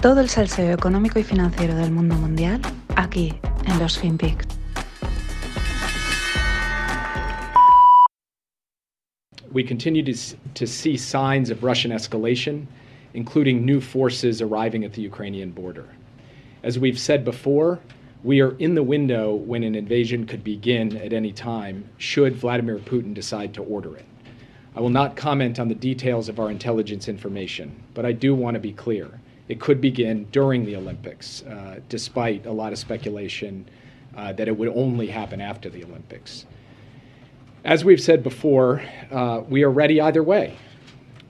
Todo el salseo económico y financiero del mundo mundial aquí en los FinPix. We continue to, to see signs of Russian escalation, including new forces arriving at the Ukrainian border. As we've said before, we are in the window when an invasion could begin at any time, should Vladimir Putin decide to order it. I will not comment on the details of our intelligence information, but I do want to be clear. It could begin during the Olympics, uh, despite a lot of speculation uh, that it would only happen after the Olympics. As we've said before, uh, we are ready either way.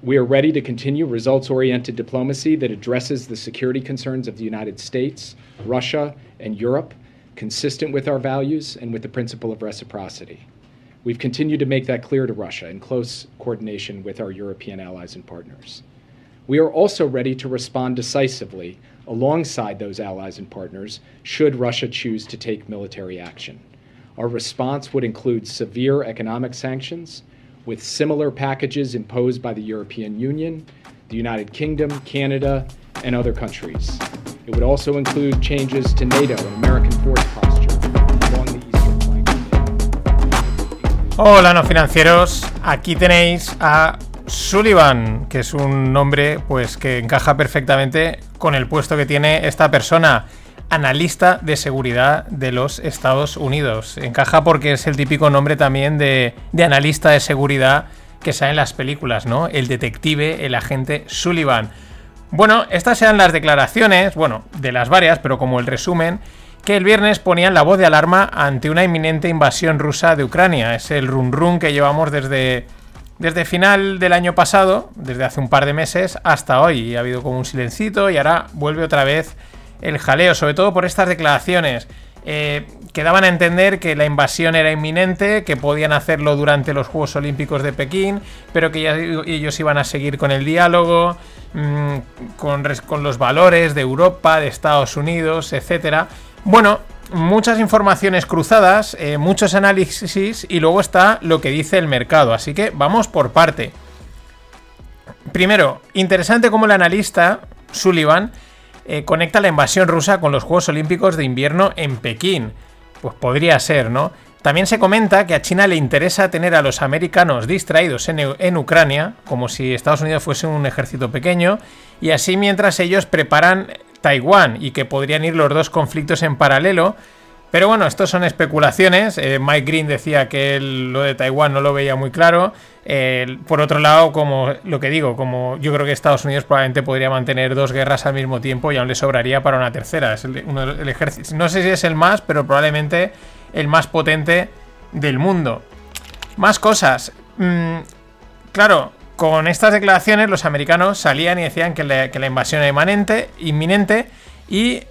We are ready to continue results oriented diplomacy that addresses the security concerns of the United States, Russia, and Europe, consistent with our values and with the principle of reciprocity. We've continued to make that clear to Russia in close coordination with our European allies and partners. We are also ready to respond decisively alongside those allies and partners should Russia choose to take military action. Our response would include severe economic sanctions, with similar packages imposed by the European Union, the United Kingdom, Canada, and other countries. It would also include changes to NATO and American force posture along the eastern flank. Hola no financieros, aquí tenéis a Sullivan, que es un nombre pues que encaja perfectamente con el puesto que tiene esta persona, analista de seguridad de los Estados Unidos. Encaja porque es el típico nombre también de, de analista de seguridad que sale en las películas, ¿no? El detective, el agente Sullivan. Bueno, estas eran las declaraciones, bueno, de las varias, pero como el resumen, que el viernes ponían la voz de alarma ante una inminente invasión rusa de Ucrania. Es el run run que llevamos desde, desde final del año pasado, desde hace un par de meses, hasta hoy. Ha habido como un silencito y ahora vuelve otra vez el jaleo, sobre todo por estas declaraciones. Eh, que daban a entender que la invasión era inminente, que podían hacerlo durante los Juegos Olímpicos de Pekín, pero que ya ellos iban a seguir con el diálogo, mmm, con, con, los valores de Europa, de Estados Unidos, etc. Bueno, muchas informaciones cruzadas, eh, muchos análisis y luego está lo que dice el mercado, así que vamos por parte. Primero, interesante como el analista Sullivan eh, conecta la invasión rusa con los Juegos Olímpicos de invierno en Pekín. Pues podría ser, ¿no? También se comenta que a China le interesa tener a los americanos distraídos en, en, Ucrania, como si Estados Unidos fuese un ejército pequeño, y así mientras ellos preparan Taiwán y que podrían ir los dos conflictos en paralelo. Pero bueno, esto son especulaciones. Eh, Mike Green decía que lo de Taiwán no lo veía muy claro. Eh, por otro lado, como lo que digo, como yo creo que Estados Unidos probablemente podría mantener dos guerras al mismo tiempo y aún le sobraría para una tercera. Es el, uno, el ejército. No sé si es el más, pero probablemente el más potente del mundo. Más cosas. Mm, claro, con estas declaraciones los americanos salían y decían que la, invasión era inminente, inminente y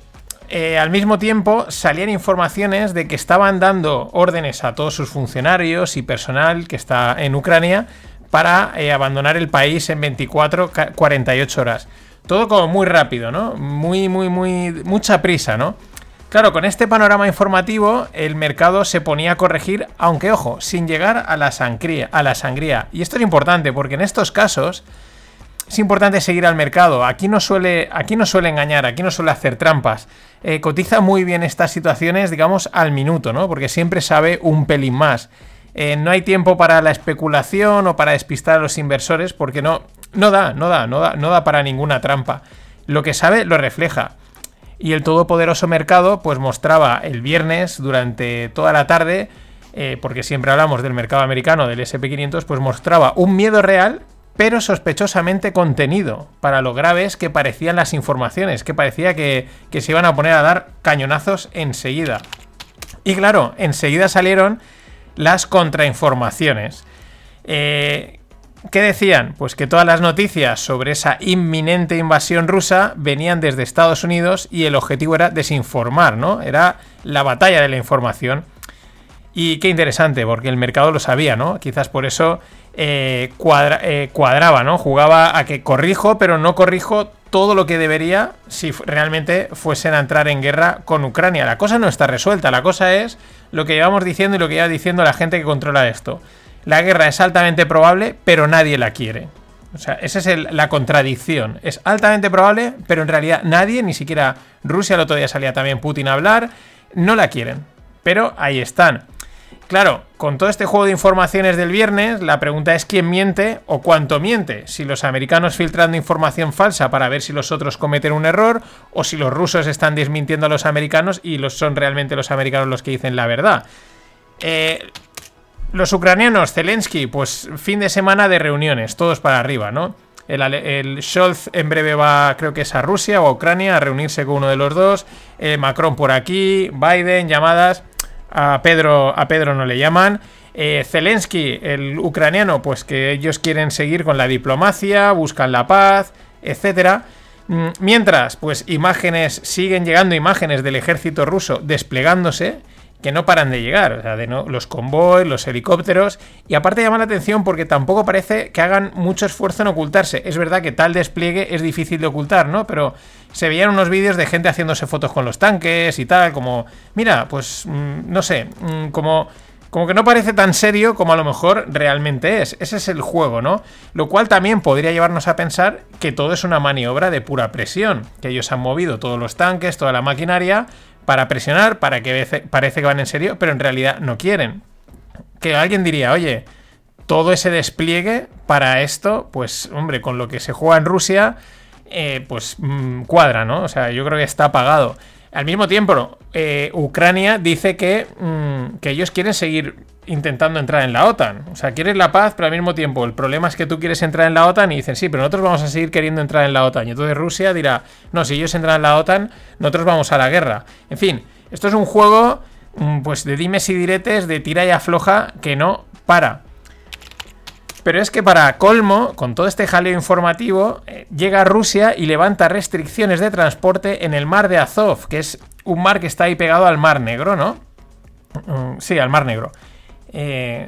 eh, al mismo tiempo salían informaciones de que estaban dando órdenes a todos sus funcionarios y personal que está en Ucrania para eh, abandonar el país en 24, 48 horas. Todo como muy rápido, ¿no? Muy, muy, muy... mucha prisa, ¿no? Claro, con este panorama informativo el mercado se ponía a corregir, aunque ojo, sin llegar a la sangría, a la sangría. Y esto es importante porque en estos casos es importante seguir al mercado. Aquí no suele, aquí no suele engañar, aquí no suele hacer trampas. Eh, cotiza muy bien estas situaciones, digamos, al minuto, ¿no? Porque siempre sabe un pelín más. Eh, no hay tiempo para la especulación o para despistar a los inversores porque no, no da, no da, no da, no da para ninguna trampa. Lo que sabe lo refleja. Y el todopoderoso mercado pues mostraba el viernes durante toda la tarde, eh, porque siempre hablamos del mercado americano, del SP500, pues mostraba un miedo real pero sospechosamente contenido, para lo graves que parecían las informaciones, que parecía que, que, se iban a poner a dar cañonazos enseguida. Y claro, enseguida salieron las contrainformaciones. Eh, ¿Qué decían? Pues que todas las noticias sobre esa inminente invasión rusa venían desde Estados Unidos y el objetivo era desinformar, ¿no? Era la batalla de la información. Y qué interesante, porque el mercado lo sabía, ¿no? Quizás por eso eh, eh, cuadraba, ¿no? Jugaba a que corrijo, pero no corrijo todo lo que debería si realmente fuesen a entrar en guerra con Ucrania. La cosa no está resuelta, la cosa es lo que llevamos diciendo y lo que lleva diciendo la gente que controla esto. La guerra es altamente probable, pero nadie la quiere. O sea, esa es la contradicción. Es altamente probable, pero en realidad nadie, ni siquiera Rusia, el otro día salía también Putin a hablar, no la quieren. Pero ahí están. Claro, con todo este juego de informaciones del viernes, la pregunta es quién miente o cuánto miente. Si los americanos filtrando información falsa para ver si los otros cometen un error o si los rusos están desmintiendo a los americanos y los, son realmente los americanos los que dicen la verdad. Eh, los ucranianos, Zelensky, pues fin de semana de reuniones, todos para arriba, ¿no? El, Scholz en breve va, creo que es a Rusia o a Ucrania, a reunirse con uno de los dos. Eh, Macron por aquí, Biden, llamadas. A Pedro, a Pedro no le llaman. Eh, Zelensky, el ucraniano, pues que ellos quieren seguir con la diplomacia, buscan la paz, etcétera. Mm, mientras, pues imágenes, siguen llegando imágenes del ejército ruso desplegándose que no paran de llegar, o sea, de no, los convoys, los helicópteros, y aparte llama la atención porque tampoco parece que hagan mucho esfuerzo en ocultarse. Es verdad que tal despliegue es difícil de ocultar, ¿no? Pero se veían unos vídeos de gente haciéndose fotos con los tanques y tal, como, mira, pues, mm, no sé, mm, como... Como que no parece tan serio como a lo mejor realmente es. Ese es el juego, ¿no? Lo cual también podría llevarnos a pensar que todo es una maniobra de pura presión. Que ellos han movido todos los tanques, toda la maquinaria, para presionar, para que parece que van en serio, pero en realidad no quieren. Que alguien diría, oye, todo ese despliegue para esto, pues hombre, con lo que se juega en Rusia, eh, pues mm, cuadra, ¿no? O sea, yo creo que está apagado. Al mismo tiempo, eh, Ucrania dice que, mm, que ellos quieren seguir intentando entrar en la OTAN. O sea, quieres la paz, pero al mismo tiempo el problema es que tú quieres entrar en la OTAN y dicen, sí, pero nosotros vamos a seguir queriendo entrar en la OTAN. Y entonces Rusia dirá, no, si ellos entran en la OTAN, nosotros vamos a la guerra. En fin, esto es un juego mm, pues de dimes y diretes, de tira y afloja, que no para. Pero es que para colmo, con todo este jaleo informativo, eh, llega Rusia y levanta restricciones de transporte en el mar de Azov, que es un mar que está ahí pegado al mar negro, ¿no? Mm, sí, al mar negro. Eh,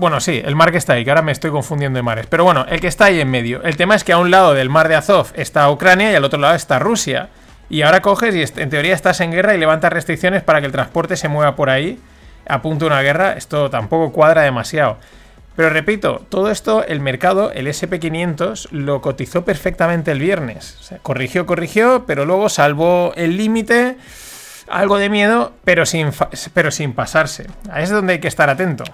bueno, sí, el mar que está ahí, que ahora me estoy confundiendo de mares. Pero bueno, el que está ahí en medio. El tema es que a un lado del mar de Azov está Ucrania y al otro lado está Rusia. Y ahora coges y en teoría estás en guerra y levantas restricciones para que el transporte se mueva por ahí. A una guerra, esto tampoco cuadra demasiado. Pero repito, todo esto, el mercado, el SP500, lo cotizó perfectamente el viernes. Corrigió, corrigió, pero luego salvó el límite algo de miedo, pero sin, pero sin pasarse. Ahí es donde hay que estar atento.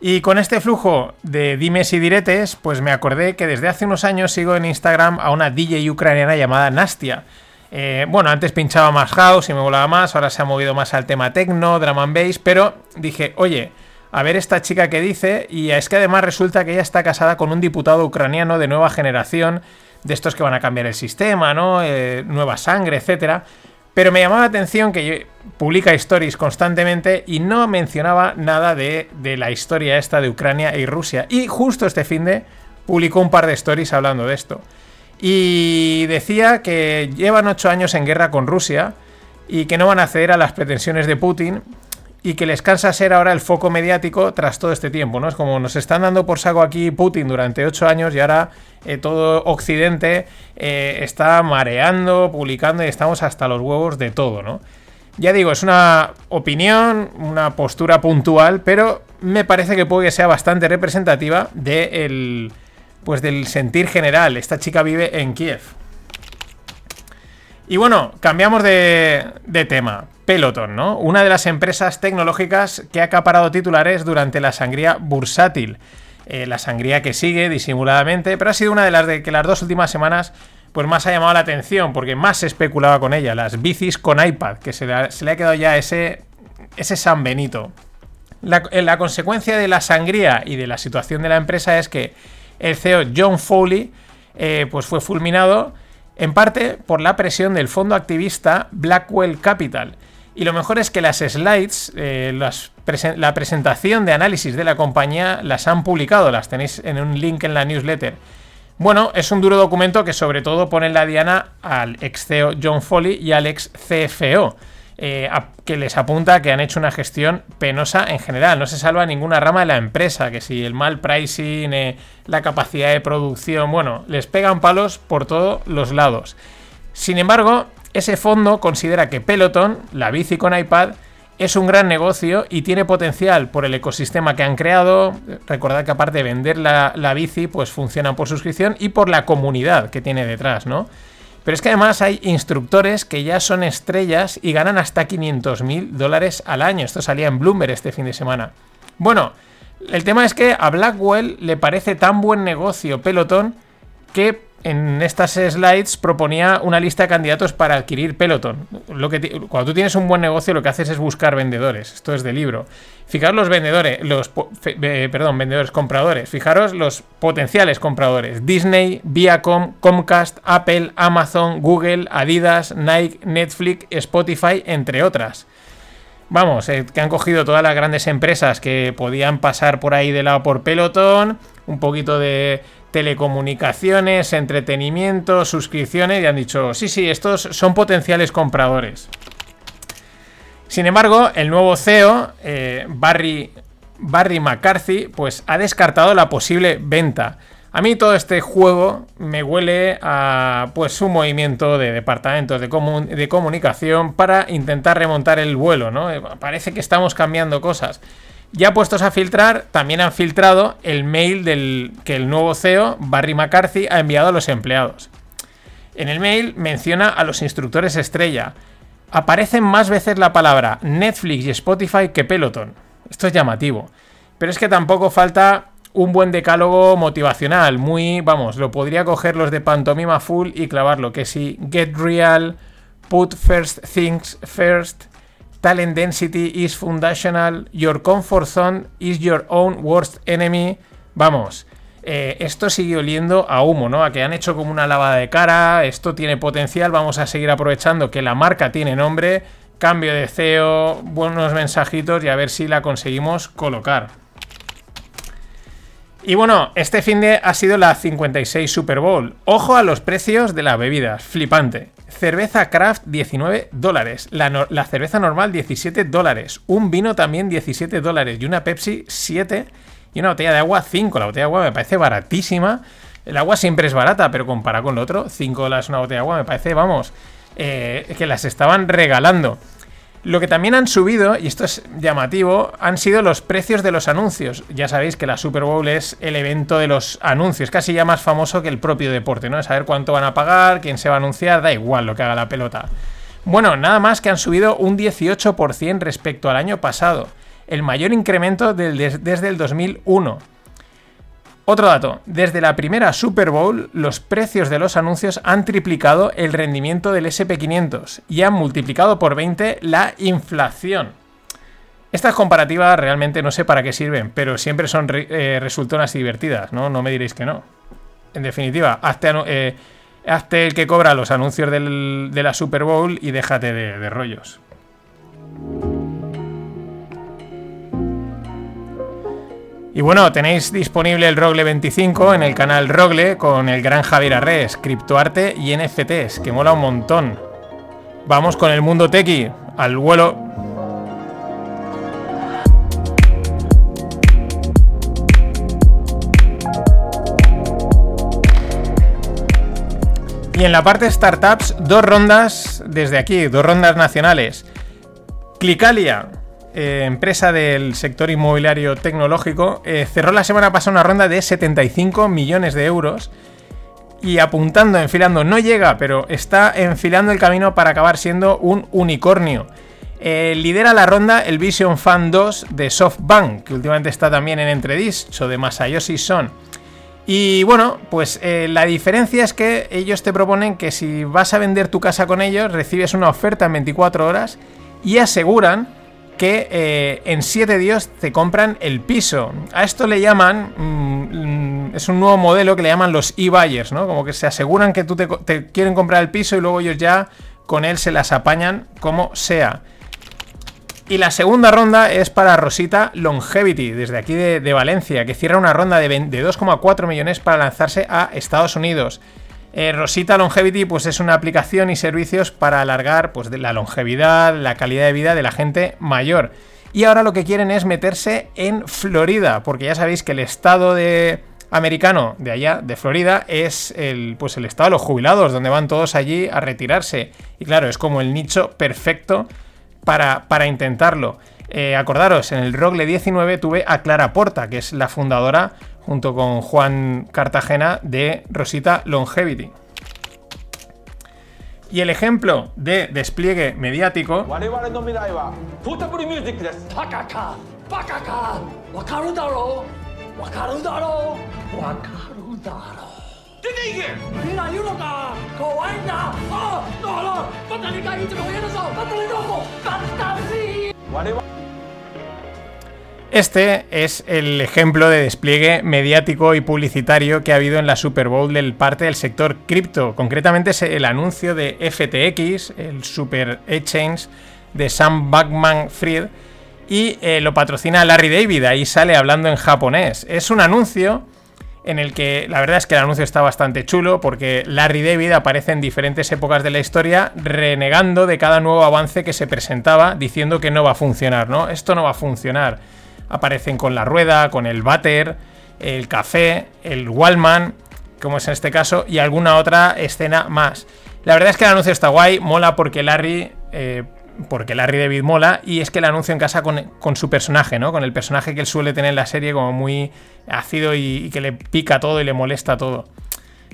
Y con este flujo de dimes y diretes, pues me acordé que desde hace unos años sigo en Instagram a una DJ ucraniana llamada Nastia. Eh, bueno, antes pinchaba más house y me volaba más, ahora se ha movido más al tema techno, drum and bass, pero dije, oye, a ver esta chica que dice, y es que además resulta que ella está casada con un diputado ucraniano de nueva generación, de estos que van a cambiar el sistema, ¿no? Eh, nueva sangre, etcétera. Pero me llamaba la atención que publica stories constantemente y no mencionaba nada de, la historia esta de Ucrania y Rusia. Y justo este fin de publicó un par de stories hablando de esto. Y decía que llevan ocho años en guerra con Rusia y que no van a ceder a las pretensiones de Putin y que les cansa ser ahora el foco mediático tras todo este tiempo, ¿no? Es como nos están dando por saco aquí Putin durante ocho años y ahora eh, todo Occidente eh, está mareando, publicando y estamos hasta los huevos de todo, ¿no? Ya digo, es una opinión, una postura puntual, pero me parece que puede que sea bastante representativa de pues del sentir general. Esta chica vive en Kiev. Y bueno, cambiamos de, de tema. Peloton, ¿no? Una de las empresas tecnológicas que ha acaparado titulares durante la sangría bursátil. Eh, la sangría que sigue disimuladamente, pero ha sido una de las que las dos últimas semanas pues más ha llamado la atención, porque más se especulaba con ella, las bicis con iPad, que se le ha, quedado ya ese, ese San Benito. La, eh, la, consecuencia de la sangría y de la situación de la empresa es que el CEO John Foley eh, pues fue fulminado en parte por la presión del fondo activista Blackwell Capital, y lo mejor es que las slides, eh, la presentación de análisis de la compañía, las han publicado, las tenéis en un link en la newsletter. Bueno, es un duro documento que sobre todo pone en la diana al ex CEO John Foley y al ex CFO, eh, que les apunta que han hecho una gestión penosa en general. No se salva ninguna rama de la empresa, que si el mal pricing, eh, la capacidad de producción, bueno, les pegan palos por todos los lados. Sin embargo, ese fondo considera que Peloton, la bici con iPad, Es un gran negocio y tiene potencial por el ecosistema que han creado. Recordad que aparte de vender la, bici, pues funciona por suscripción y por la comunidad que tiene detrás, ¿no? Pero es que además hay instructores que ya son estrellas y ganan hasta 500 mil dólares al año. Esto salía en Bloomberg este fin de semana. Bueno, el tema es que a Blackwell le parece tan buen negocio Peloton que en estas slides proponía una lista de candidatos para adquirir Peloton. Lo que cuando tú tienes un buen negocio, lo que haces es buscar vendedores. Esto es de libro. Fijaros los vendedores, los perdón, vendedores, compradores. Fijaros los potenciales compradores: Disney, Viacom, Comcast, Apple, Amazon, Google, Adidas, Nike, Netflix, Spotify, entre otras. Vamos, eh, que han cogido todas las grandes empresas que podían pasar por ahí de lado por Peloton, un poquito de telecomunicaciones, entretenimiento, suscripciones y han dicho, sí, sí, estos son potenciales compradores. Sin embargo, el nuevo CEO, eh, Barry, Barry McCarthy, pues ha descartado la posible venta. A mí todo este juego me huele a pues un movimiento de departamentos de, de comunicación para intentar remontar el vuelo, ¿no? Eh, parece que estamos cambiando cosas. Ya puestos a filtrar, también han filtrado el mail que el nuevo CEO, Barry McCarthy, ha enviado a los empleados. En el mail menciona a los instructores estrella. Aparecen más veces la palabra Netflix y Spotify que Peloton. Esto es llamativo. Pero es que tampoco falta un buen decálogo motivacional. Muy, vamos, lo podría coger los de Pantomima Full y clavarlo. Que si Get Real, Put First Things First, Talent density is foundational. Your comfort zone is your own worst enemy. Vamos, eh, esto sigue oliendo a humo, ¿no? A que han hecho como una lavada de cara. Esto tiene potencial. Vamos a seguir aprovechando que la marca tiene nombre. Cambio de CEO, buenos mensajitos y a ver si la conseguimos colocar. Y bueno, este fin de ha sido la 56 Super Bowl. Ojo a los precios de las bebidas, flipante. Cerveza craft 19 dólares, la, cerveza normal 17 dólares, un vino también 17 dólares y una Pepsi 7 y una botella de agua 5. La botella de agua me parece baratísima. El agua siempre es barata, pero comparado con lo otro, 5 dólares una botella de agua me parece, vamos, eh, que las estaban regalando. Lo que también han subido, y esto es llamativo, han sido los precios de los anuncios. Ya sabéis que la Super Bowl es el evento de los anuncios, casi ya más famoso que el propio deporte, ¿no? Saber cuánto van a pagar, quién se va a anunciar, da igual lo que haga la pelota. Bueno, nada más que han subido un 18% respecto al año pasado, el mayor incremento desde el 2001. Otro dato, desde la primera Super Bowl los precios de los anuncios han triplicado el rendimiento del SP500 y han multiplicado por 20 la inflación. Estas comparativas realmente no sé para qué sirven, pero siempre son eh, resultonas y divertidas, ¿no? No me diréis que no. En definitiva, hazte, eh, el que cobra los anuncios de la Super Bowl y déjate de rollos. Y bueno, tenéis disponible el Rogle 25 en el canal Rogle con el gran Javier Arres, criptoarte y NFTs, que mola un montón. Vamos con el mundo tequi, al vuelo. Y en la parte startups, dos rondas desde aquí, dos rondas nacionales. Clicalia, eh, empresa del sector inmobiliario tecnológico, eh, cerró la semana pasada una ronda de 75 millones de euros y apuntando, enfilando, no llega, pero está enfilando el camino para acabar siendo un unicornio. Eh, lidera la ronda el Vision Fund 2 de SoftBank, que últimamente está también en entredicho de Masayoshi Son. Y bueno, pues la diferencia es que ellos te proponen que si vas a vender tu casa con ellos, recibes una oferta en 24 horas y aseguran que eh, en 7 días te compran el piso. A esto le llaman, mm, es un nuevo modelo que le llaman los e-buyers, ¿no? Como que se aseguran que tú te, quieren comprar el piso y luego ellos ya con él se las apañan como sea. Y la segunda ronda es para Rosita Longevity, desde aquí de, Valencia, que cierra una ronda de, de 2,4 millones para lanzarse a Estados Unidos. Eh, Rosita Longevity pues es una aplicación y servicios para alargar pues, la longevidad, la calidad de vida de la gente mayor. Y ahora lo que quieren es meterse en Florida, porque ya sabéis que el estado de americano de allá, de Florida, es el, pues el estado de los jubilados, donde van todos allí a retirarse. Y claro, es como el nicho perfecto para, para intentarlo. Eh, acordaros, en el Rogle 19 tuve a Clara Porta, que es la fundadora, junto con Juan Cartagena, de Rosita Longevity. Y el ejemplo de despliegue mediático este es el ejemplo de despliegue mediático y publicitario que ha habido en la Super Bowl del parte del sector cripto. Concretamente es el anuncio de FTX, el Super Exchange de Sam Backman Fried, y eh, lo patrocina Larry David, ahí sale hablando en japonés. Es un anuncio en el que la verdad es que el anuncio está bastante chulo porque Larry David aparece en diferentes épocas de la historia renegando de cada nuevo avance que se presentaba diciendo que no va a funcionar, ¿no? Esto no va a funcionar aparecen con la rueda, con el váter, el café, el Wallman, como es en este caso, y alguna otra escena más. La verdad es que el anuncio está guay, mola porque Larry. Eh, porque Larry David mola, y es que el anuncio en casa con, su personaje, ¿no? Con el personaje que él suele tener en la serie, como muy ácido y, y que le pica todo y le molesta todo.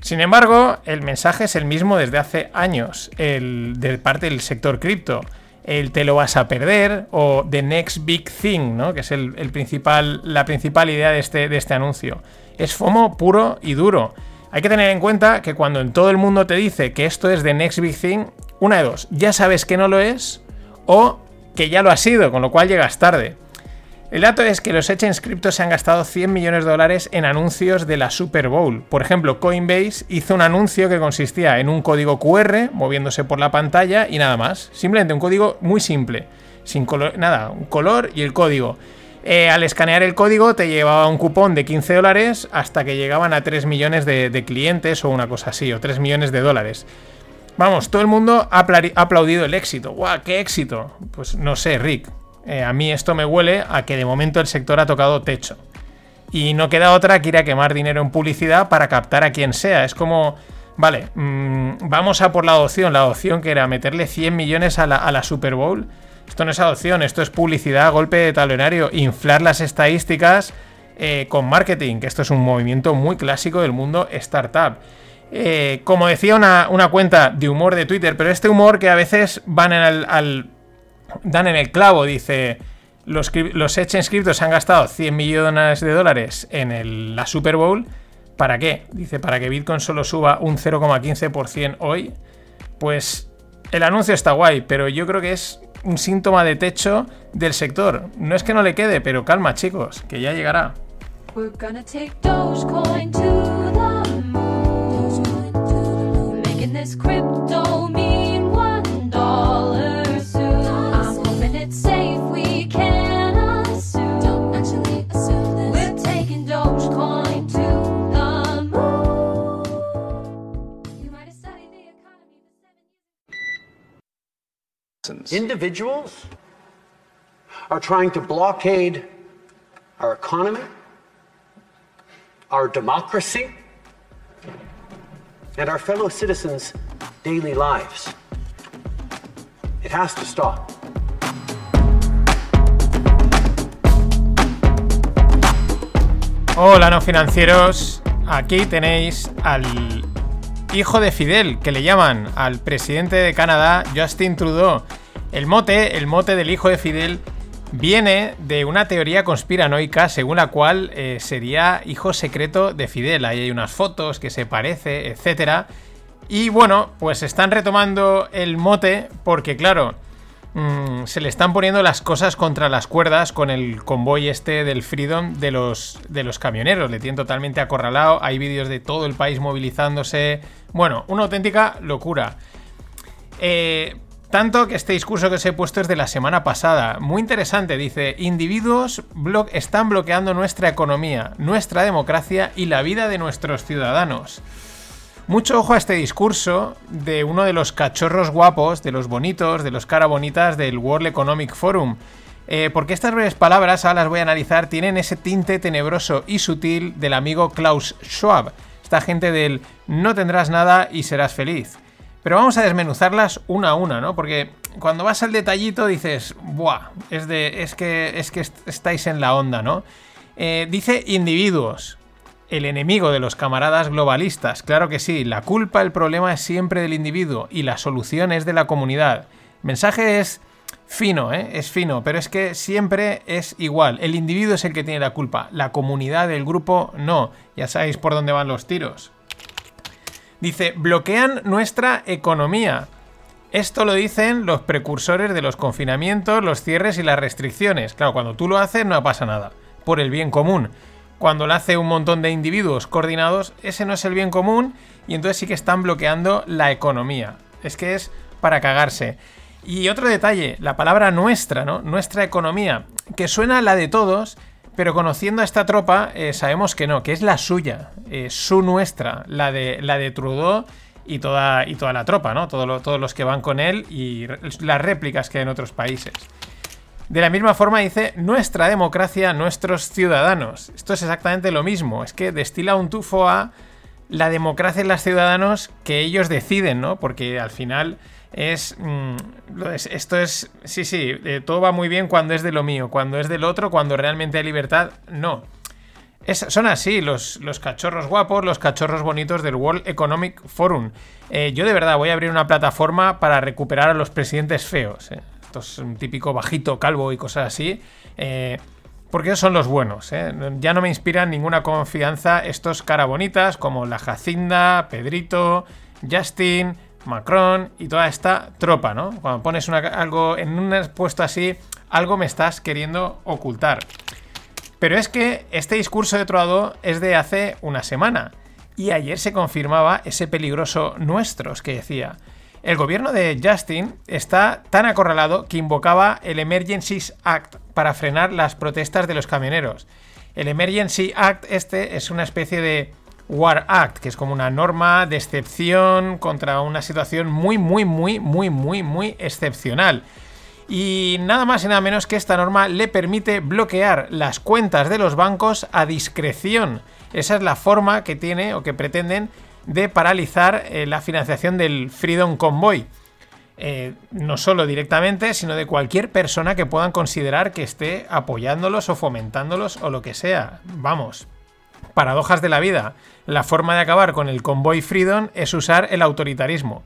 Sin embargo, el mensaje es el mismo desde hace años, el, de parte del sector cripto el te lo vas a perder o the next big thing, ¿no? que es el, principal, la principal idea de este, de este anuncio. Es FOMO puro y duro. Hay que tener en cuenta que cuando en todo el mundo te dice que esto es the next big thing, una de dos, ya sabes que no lo es o que ya lo ha sido, con lo cual llegas tarde. El dato es que los exchange cripto se han gastado 100 millones de dólares en anuncios de la Super Bowl. Por ejemplo, Coinbase hizo un anuncio que consistía en un código QR moviéndose por la pantalla y nada más. Simplemente un código muy simple. Sin color, nada, un color y el código. Eh, al escanear el código te llevaba un cupón de 15 dólares hasta que llegaban a 3 millones de, clientes o una cosa así, o 3 millones de dólares. Vamos, todo el mundo ha aplaudido el éxito. ¡Guau, qué éxito! Pues no sé, Rick. Eh, a mí esto me huele a que de momento el sector ha tocado techo. Y no queda otra que ir a quemar dinero en publicidad para captar a quien sea. Es como, vale, mm, vamos a por la adopción. La adopción que era meterle 100 millones a la, Super Bowl. Esto no es adopción, esto es publicidad, golpe de talonario, inflar las estadísticas eh, con marketing, que esto es un movimiento muy clásico del mundo startup. Eh, como decía una, cuenta de humor de Twitter, pero este humor que a veces van al dan en el clavo, dice, los, los Exchange han gastado 100 millones de dólares en la Super Bowl. ¿Para qué? Dice, para que Bitcoin solo suba un 0,15% hoy. Pues el anuncio está guay, pero yo creo que es un síntoma de techo del sector. No es que no le quede, pero calma chicos, que ya llegará. Individuals are trying to blockade our economy, our democracy, and our fellow citizens' daily lives. It has to stop. Hola, no financieros. Aquí tenéis al hijo de Fidel, que le llaman al presidente de Canadá, Justin Trudeau. El mote, el mote del hijo de Fidel, viene de una teoría conspiranoica según la cual eh, sería hijo secreto de Fidel. Ahí hay unas fotos que se parece, etc. Y bueno, pues están retomando el mote porque, claro, mm, se le están poniendo las cosas contra las cuerdas con el convoy este del Freedom de los, de los camioneros. Le tienen totalmente acorralado. Hay vídeos de todo el país movilizándose. Bueno, una auténtica locura. Eh, tanto que este discurso que os he puesto es de la semana pasada. Muy interesante, dice, individuos están bloqueando nuestra economía, nuestra democracia y la vida de nuestros ciudadanos. Mucho ojo a este discurso de uno de los cachorros guapos, de los bonitos, de los cara bonitas del World Economic Forum. Eh, porque estas breves palabras, ahora las voy a analizar, tienen ese tinte tenebroso y sutil del amigo Klaus Schwab. Esta gente del no tendrás nada y serás feliz. Pero vamos a desmenuzarlas una a una, ¿no? Porque cuando vas al detallito dices, ¡buah! Es, de, es, que, es que estáis en la onda, ¿no? Eh, dice individuos, el enemigo de los camaradas globalistas. Claro que sí, la culpa, el problema es siempre del individuo y la solución es de la comunidad. mensaje es fino, ¿eh? Es fino, pero es que siempre es igual. El individuo es el que tiene la culpa, la comunidad, el grupo, no. Ya sabéis por dónde van los tiros. Dice, bloquean nuestra economía. Esto lo dicen los precursores de los confinamientos, los cierres y las restricciones. Claro, cuando tú lo haces no pasa nada, por el bien común. Cuando lo hace un montón de individuos coordinados, ese no es el bien común y entonces sí que están bloqueando la economía. Es que es para cagarse. Y otro detalle, la palabra nuestra, ¿no? Nuestra economía, que suena a la de todos, pero conociendo a esta tropa eh, sabemos que no, que es la suya, eh, su nuestra, la de, la de Trudeau y toda, y toda la tropa, ¿no? todos los que van con él y las réplicas que hay en otros países. De la misma forma dice nuestra democracia, nuestros ciudadanos. Esto es exactamente lo mismo, es que destila un tufo a la democracia y los ciudadanos que ellos deciden, ¿no? Porque al final Mm, es, esto es, sí, sí, eh, todo va muy bien cuando es de lo mío, cuando es del otro, cuando realmente hay libertad, no. son así los, los, cachorros guapos, los cachorros bonitos del World Economic Forum. Eh, yo de verdad voy a abrir una plataforma para recuperar a los presidentes feos. Eh. Esto es un típico bajito, calvo y cosas así. porque esos son los buenos. Ya no me inspiran ninguna confianza estos cara bonitas como la Jacinda, Pedrito, Justin, Macron y toda esta tropa, ¿no? Cuando pones algo en un puesto así, algo me estás queriendo ocultar. Pero es que este discurso de Troado es de hace una semana y ayer se confirmaba ese peligroso nuestros que decía. El gobierno de Justin está tan acorralado que invocaba el Emergencies Act para frenar las protestas de los camioneros. El Emergency Act este es una especie de War Act, que es como una norma de excepción contra una situación muy, muy, muy, muy, muy, muy excepcional. Y nada más y nada menos que esta norma le permite bloquear las cuentas de los bancos a discreción. Esa es la forma que tiene o que pretenden de paralizar eh, la financiación del Freedom Convoy. Eh, no solo directamente, sino de cualquier persona que puedan considerar que esté apoyándolos o fomentándolos o lo que sea. Vamos, paradojas de la vida. La forma de acabar con el convoy Freedom es usar el autoritarismo.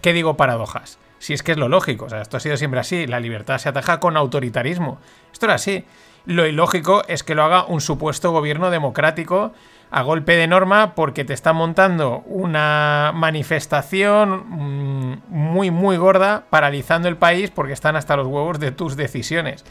¿Qué digo paradojas? Si es que es lo lógico, o sea, esto ha sido siempre así, la libertad se ataja con autoritarismo. Esto era así. Lo ilógico es que lo haga un supuesto gobierno democrático a golpe de norma porque te está montando una manifestación mm, muy muy gorda paralizando el país porque están hasta los huevos de tus decisiones.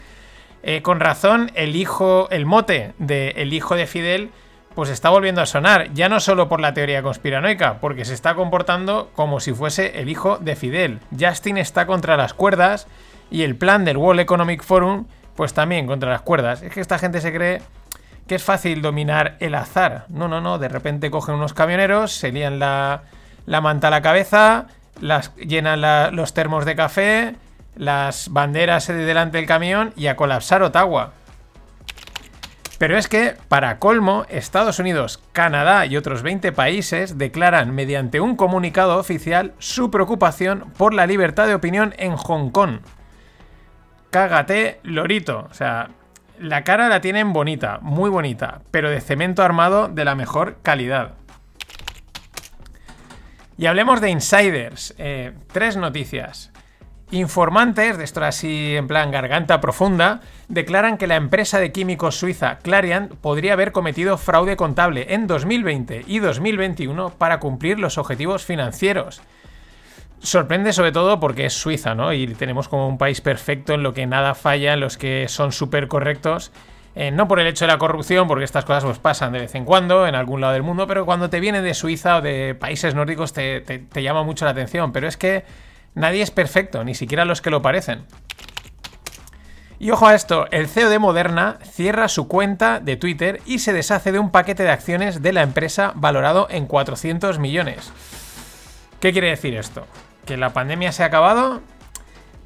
Eh, con razón, el hijo, el mote de el hijo de Fidel pues está volviendo a sonar, ya no solo por la teoría conspiranoica, porque se está comportando como si fuese el hijo de Fidel. Justin está contra las cuerdas y el plan del World Economic Forum, pues también contra las cuerdas. Es que esta gente se cree que es fácil dominar el azar. No, no, no, de repente cogen unos camioneros, se lían la, manta a la cabeza, las, llenan los termos de café, las banderas de delante del camión y a colapsar Ottawa. Pero es que, para colmo, Estados Unidos, Canadá y otros 20 países declaran mediante un comunicado oficial su preocupación por la libertad de opinión en Hong Kong. Cágate, lorito. O sea, la cara la tienen bonita, muy bonita, pero de cemento armado de la mejor calidad. Y hablemos de insiders. Eh, tres noticias. Informantes, de esto así en plan garganta profunda, declaran que la empresa de químicos suiza Clariant podría haber cometido fraude contable en 2020 y 2021 para cumplir los objetivos financieros. Sorprende sobre todo porque es Suiza, ¿no? Y tenemos como un país perfecto en lo que nada falla, los que son súper correctos. Eh, no por el hecho de la corrupción, porque estas cosas pues pasan de vez en cuando en algún lado del mundo, pero cuando te viene de Suiza o de países nórdicos te llama mucho la atención. Pero es que Nadie es perfecto, ni siquiera los que lo parecen. Y ojo a esto, el CEO de Moderna cierra su cuenta de Twitter y se deshace de un paquete de acciones de la empresa valorado en 400 millones. ¿Qué quiere decir esto? ¿Que la pandemia se ha acabado?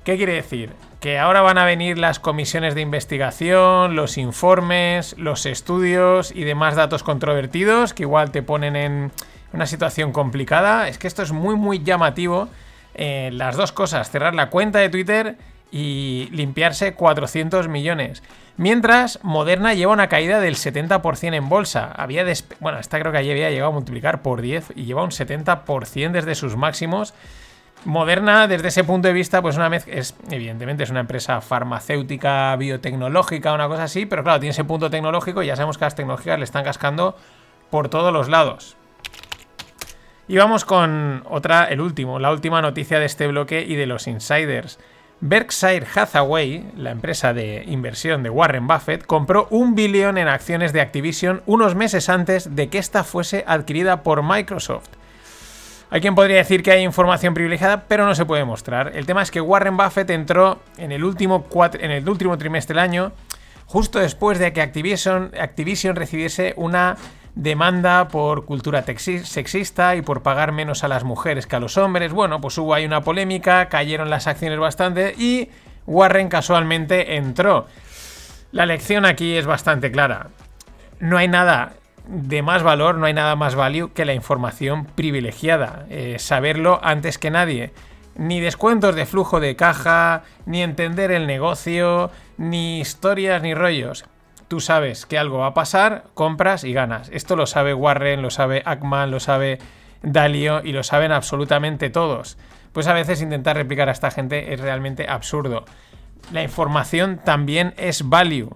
¿Qué quiere decir? Que ahora van a venir las comisiones de investigación, los informes, los estudios y demás datos controvertidos que igual te ponen en una situación complicada. Es que esto es muy muy llamativo eh, las dos cosas, cerrar la cuenta de Twitter y limpiarse 400 millones. Mientras, Moderna lleva una caída del 70% en bolsa. Había bueno, esta creo que allí había llegado a multiplicar por 10 y lleva un 70% desde sus máximos. Moderna, desde ese punto de vista, pues una es, evidentemente, es una empresa farmacéutica, biotecnológica, una cosa así, pero claro, tiene ese punto tecnológico y ya sabemos que las tecnológicas le están cascando por todos los lados. Y vamos con otra, el último, la última noticia de este bloque y de los insiders. Berkshire Hathaway, la empresa de inversión de Warren Buffett, compró un billón en acciones de Activision unos meses antes de que esta fuese adquirida por Microsoft. Hay quien podría decir que hay información privilegiada, pero no se puede mostrar. El tema es que Warren Buffett entró en el último, trimestre del año, justo después de que Activision recibiese una demanda por cultura sexista y por pagar menos a las mujeres que a los hombres. Bueno, pues hubo ahí una polémica, cayeron las acciones bastante y Warren casualmente entró. La lección aquí es bastante clara. No hay nada de más valor, no hay nada más value que la información privilegiada. Eh, saberlo antes que nadie. Ni descuentos de flujo de caja, ni entender el negocio, ni historias ni rollos. Tú sabes que algo va a pasar, compras y ganas. Esto lo sabe Warren, lo sabe Ackman, lo sabe Dalio y lo saben absolutamente todos. Pues a veces intentar replicar a esta gente es realmente absurdo. La información también es value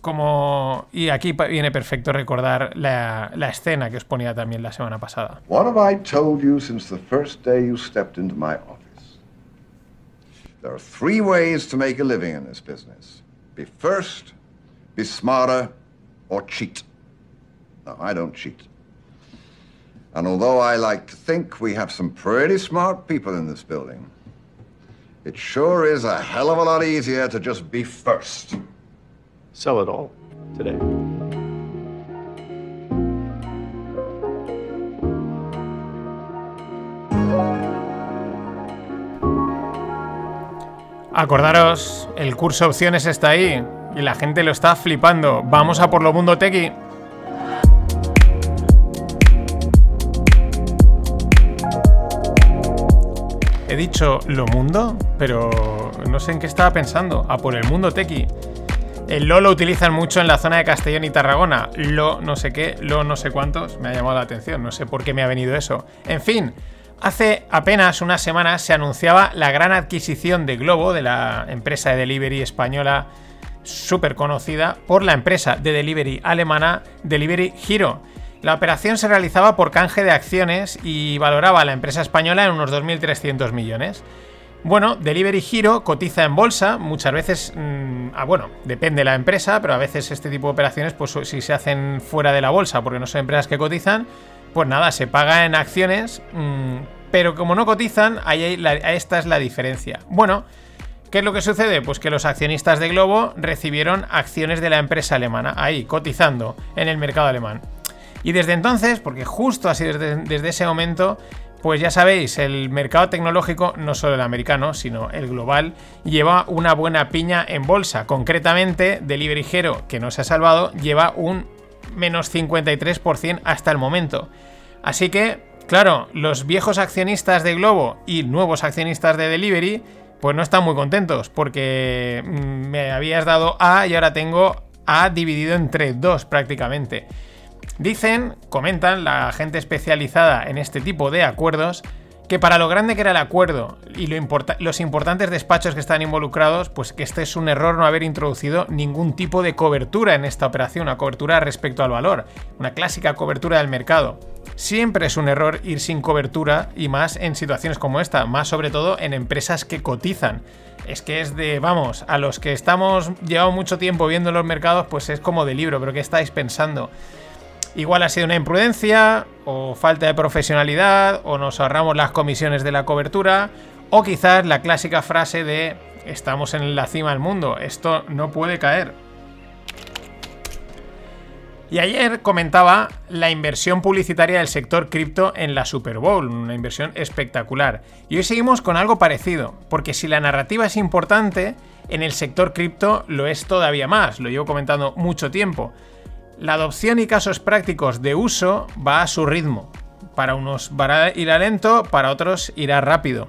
como y aquí viene perfecto recordar la, escena que os ponía también la semana pasada. What have I told you since the first day you stepped into my office? There are three ways to make a living in this business. Be smarter, or cheat. No, I don't cheat. And although I like to think we have some pretty smart people in this building, it sure is a hell of a lot easier to just be first. sell it all today. Acordaros, el curso opciones está ahí y la gente lo está flipando. Vamos a por lo mundo tequi. He dicho lo mundo, pero no sé en qué estaba pensando. A por el mundo tequi. El lo lo utilizan mucho en la zona de Castellón y Tarragona. Lo no sé qué, lo no sé cuántos. Me ha llamado la atención, no sé por qué me ha venido eso. En fin, hace apenas unas semanas se anunciaba la gran adquisición de Globo, de la empresa de delivery española súper conocida, por la empresa de delivery alemana Delivery Hero. La operación se realizaba por canje de acciones y valoraba a la empresa española en unos 2.300 millones. Bueno, Delivery Hero cotiza en bolsa, muchas veces, mm, ah, bueno, depende de la empresa, pero a veces este tipo de operaciones, pues si se hacen fuera de la bolsa, porque no son empresas que cotizan, pues nada, se paga en acciones, mm, pero como no cotizan, ahí esta es la diferencia. Bueno, ¿qué es lo que sucede? Pues que los accionistas de Globo recibieron acciones de la empresa alemana, ahí, cotizando en el mercado alemán. Y desde entonces, porque justo así desde ese momento, pues ya sabéis, el mercado tecnológico, no solo el americano, sino el global, lleva una buena piña en bolsa. Concretamente, Delivery Hero, que no se ha salvado, lleva un menos 53% hasta el momento. Así que, claro, los viejos accionistas de Globo y nuevos accionistas de Delivery, pues no están muy contentos, porque mm, me habías dado A y ahora tengo A dividido entre dos prácticamente. Dicen, comentan la gente especializada en este tipo de acuerdos, que para lo grande que era el acuerdo y los importantes despachos que están involucrados, pues que este es un error no haber introducido ningún tipo de cobertura en esta operación, una cobertura respecto al valor, una clásica cobertura del mercado. Siempre es un error ir sin cobertura y más en situaciones como esta, más sobre todo en empresas que cotizan. Es que es de, vamos, a los que estamos llevado mucho tiempo viendo los mercados, pues es como de libro, pero ¿qué estáis pensando? Igual ha sido una imprudencia, o falta de profesionalidad, o nos ahorramos las comisiones de la cobertura, o quizás la clásica frase de estamos en la cima del mundo, esto no puede caer. Y ayer comentaba la inversión publicitaria del sector cripto en la Super Bowl, una inversión espectacular. Y hoy seguimos con algo parecido, porque si la narrativa es importante, en el sector cripto lo es todavía más, lo llevo comentando mucho tiempo. La adopción y casos prácticos de uso va a su ritmo. Para unos irá lento, para otros irá rápido.